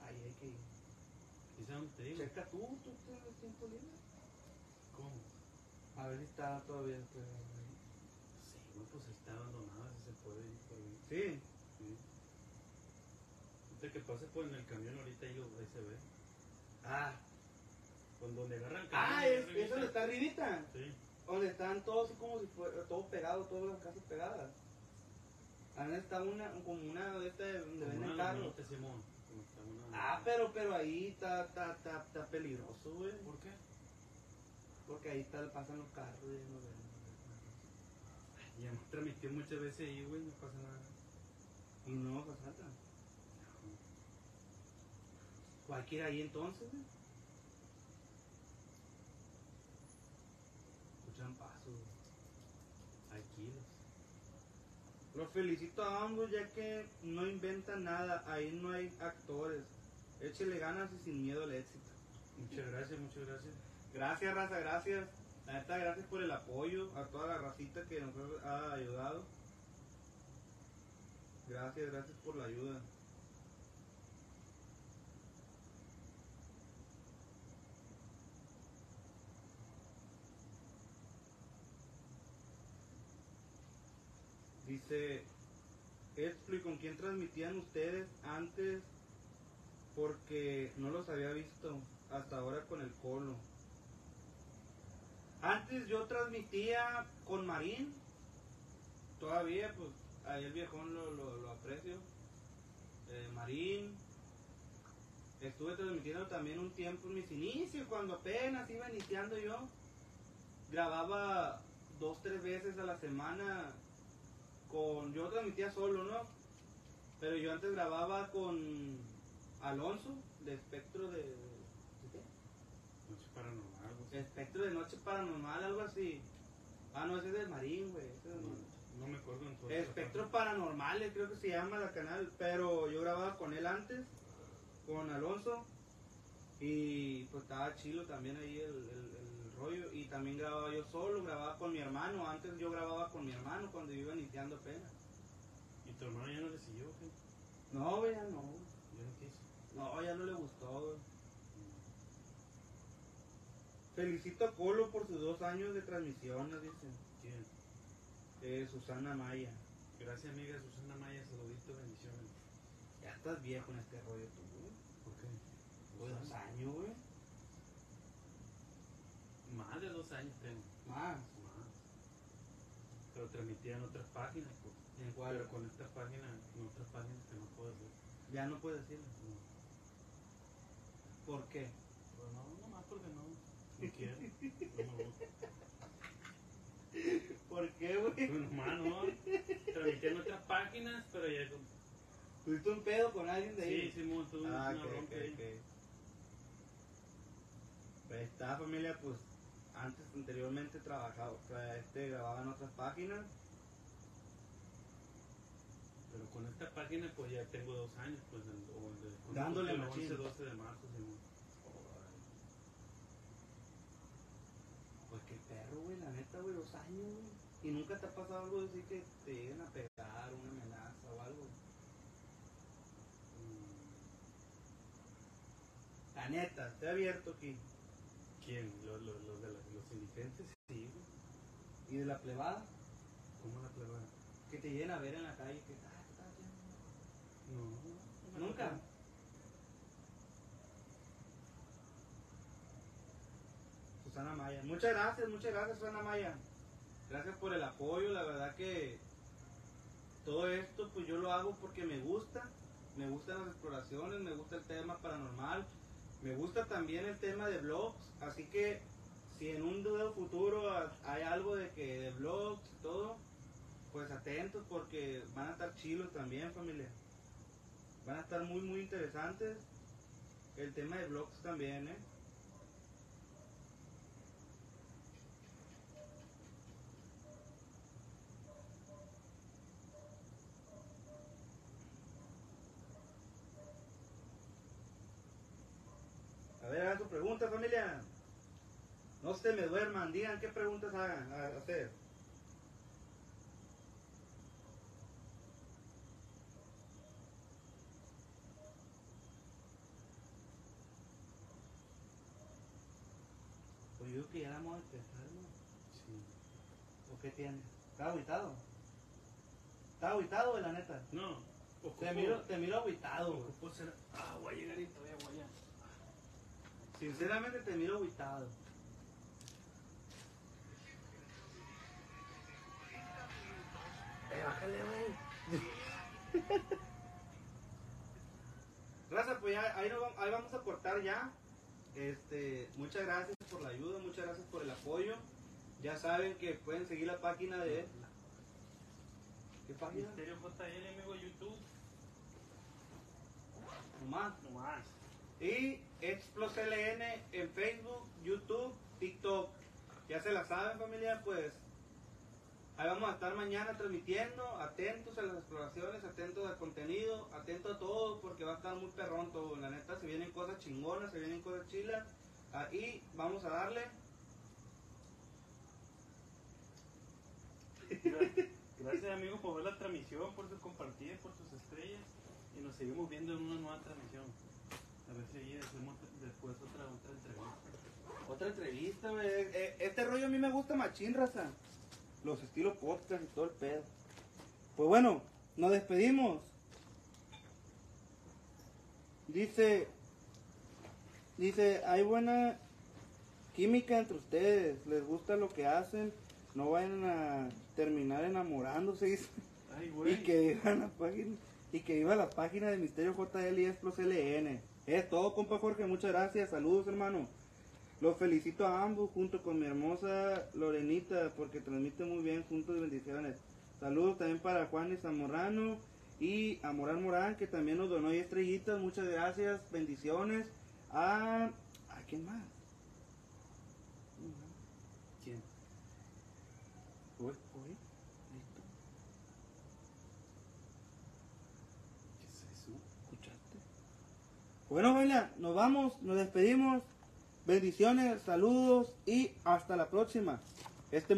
Ahí hay que ir. ¿Y sabes dónde te digo? Checa tú, tú tienes tiempo libre. ¿Cómo? A ver si está todavía. pues, ahí. Sí, güey, pues está abandonada, si se puede ir por ahí. Sí. Sí. Ahorita que pase por en el camión ahorita lo- ahí se ve. Ah, Con donde agarran el ah es, eso donde está arribita. Sí. Donde están todos así como si fuera todo pegado, todas las casas pegadas. Ahí está una, como una de estas donde venden carros. Ah, pero, pero ahí está, está, está, está peligroso, güey. ¿Por qué? Porque ahí está, pasan los carros y no ven. Ya hemos transmitido muchas veces ahí, güey, no pasa nada. Y no pasa nada. Cualquiera ahí entonces, güey. Kilos. Los felicito a ambos ya que no inventan nada, ahí no hay actores. Échele ganas y sin miedo al éxito. Muchas gracias, muchas gracias. Gracias, raza, gracias. La neta, gracias por el apoyo a toda la racita que nos ha ayudado. Gracias, gracias por la ayuda. Dice, ¿y con quién transmitían ustedes antes? Porque no los había visto hasta ahora con el colo. Antes yo transmitía con Marín. Todavía, pues, ahí el viejón lo, lo, lo aprecio. Eh, Marín. Estuve transmitiendo también un tiempo en mis inicios, cuando apenas iba iniciando yo. Grababa dos, tres veces a la semana con... Yo transmitía solo, ¿no? Pero yo antes grababa con Alonso, de Espectro de... ¿de qué? Noche paranormal. algo así. Espectro de Noche Paranormal, algo así. Ah, no, ese es del Marín, güey. ese es del Marín. No, me acuerdo en todo. Espectros Paranormales, creo que se llama la canal. Pero yo grababa con él antes, con Alonso. Y pues estaba chilo también ahí el rollo. Y también grababa yo solo, grababa con mi hermano. Antes yo grababa con mi hermano cuando iba iniciando apenas. ¿Y tu hermano ya no le siguió? No, güey, ya no. Ya no quiso. No, ya no le gustó, güey. Felicito a Colo por sus dos años de transmisiones, dicen. ¿Quién? Eh, Susana Maya. Gracias, amiga Susana Maya. Saludito, bendiciones. Ya estás viejo en este rollo tú, güey. ¿Por qué? Pues dos años, güey. Más de dos años tengo. Más. Más. Pero transmitía en otras páginas, pues. ¿En cuál? Pero con esta página, en otras páginas que no puedo hacer. Ya no puedes decirlo. No. ¿Por qué? Pero no, nomás porque no. No quiero. No me gusta. ¿Por qué, güey? Pues nomás, no. Transmitía en otras páginas, pero ya. ¿Tuviste un pedo con alguien de ahí? Sí, sí, tuve Ah, una ok, bronca ok, ahí. Pues esta familia, pues, antes, anteriormente trabajaba, o sea, este grababa en otras páginas. Pero con esta página, pues ya tengo dos años, pues. de- con Dándole el machín. 11, 12 de marzo, sí. Pues qué perro, güey, la neta, güey, dos años, güey. Y nunca te ha pasado algo así que te lleguen a pegar, una amenaza o algo. Mm, La neta, estoy abierto aquí. ¿Quién? ¿Los, los, indigentes? Sí. Y de la plebada, ¿Cómo la plebada? que te lleguen a ver en la calle, que, ah, ¿qué estás haciendo? No. Nunca. Susana Maya. Muchas gracias, muchas gracias, Susana Maya. Gracias por el apoyo, la verdad que todo esto pues yo lo hago porque me gusta, me gustan las exploraciones, me gusta el tema paranormal, me gusta también el tema de blogs, así que si en un futuro ha- hay algo de que de blogs y todo, pues atentos porque van a estar chilos también familia. Van a estar muy muy interesantes. El tema de blogs también, ¿eh? A ver, hagan su pregunta, familia. No se me duerman, digan qué preguntas hagan, a hacer. Pues yo que ya vamos a empezar, ¿no? Sí. ¿O qué tiene? ¿Está aguitado? ¿Está aguitado, la neta? No. Te miro, te miro aguitado, ser... Ah, voy a llegar y todavía voy a... Sinceramente te miro aguitado. Raza, pues ya, ahí, vamos a cortar ya. Este, muchas gracias por la ayuda, muchas gracias por el apoyo. Ya saben que pueden seguir la página de... ¿Qué página? Misterio JL, amigo, YouTube. Nomás. Nomás. Y Explos LN en Facebook, YouTube, TikTok. Ya se la saben familia, pues ahí vamos a estar mañana transmitiendo, atentos a las exploraciones, atentos al contenido, atentos a todo, porque va a estar muy perrón todo. La neta, se vienen cosas chingonas, se vienen cosas chilas. Ahí vamos a darle. Gracias, amigo, por ver la transmisión, por su compartida, por sus estrellas. Y nos seguimos viendo en una nueva transmisión. A ver si ahí hacemos después otra, otra entrevista. Otra entrevista, güey. Eh, Este rollo a mí me gusta machín, raza. Los estilos podcast y todo el pedo. Pues bueno, nos despedimos. Dice, dice, hay buena, química entre ustedes, les gusta lo que hacen, no vayan a terminar enamorándose [LAUGHS] dice. Ay, y que viva la página y que viva la página de Misterio JL y Plus LN. Es todo, compa Jorge, muchas gracias, saludos hermano. Los felicito a ambos junto con mi hermosa Lorenita porque transmite muy bien juntos y bendiciones. Saludos también para Juan y Zamorano y a Morán Morán que también nos donó 10 estrellitas. Muchas gracias, bendiciones. A, ¿a quién más? ¿Quién? Uy, uy, listo. ¿Qué es eso? ¿Escuchaste? Bueno, familia, nos vamos, nos despedimos. Bendiciones, saludos y hasta la próxima. Este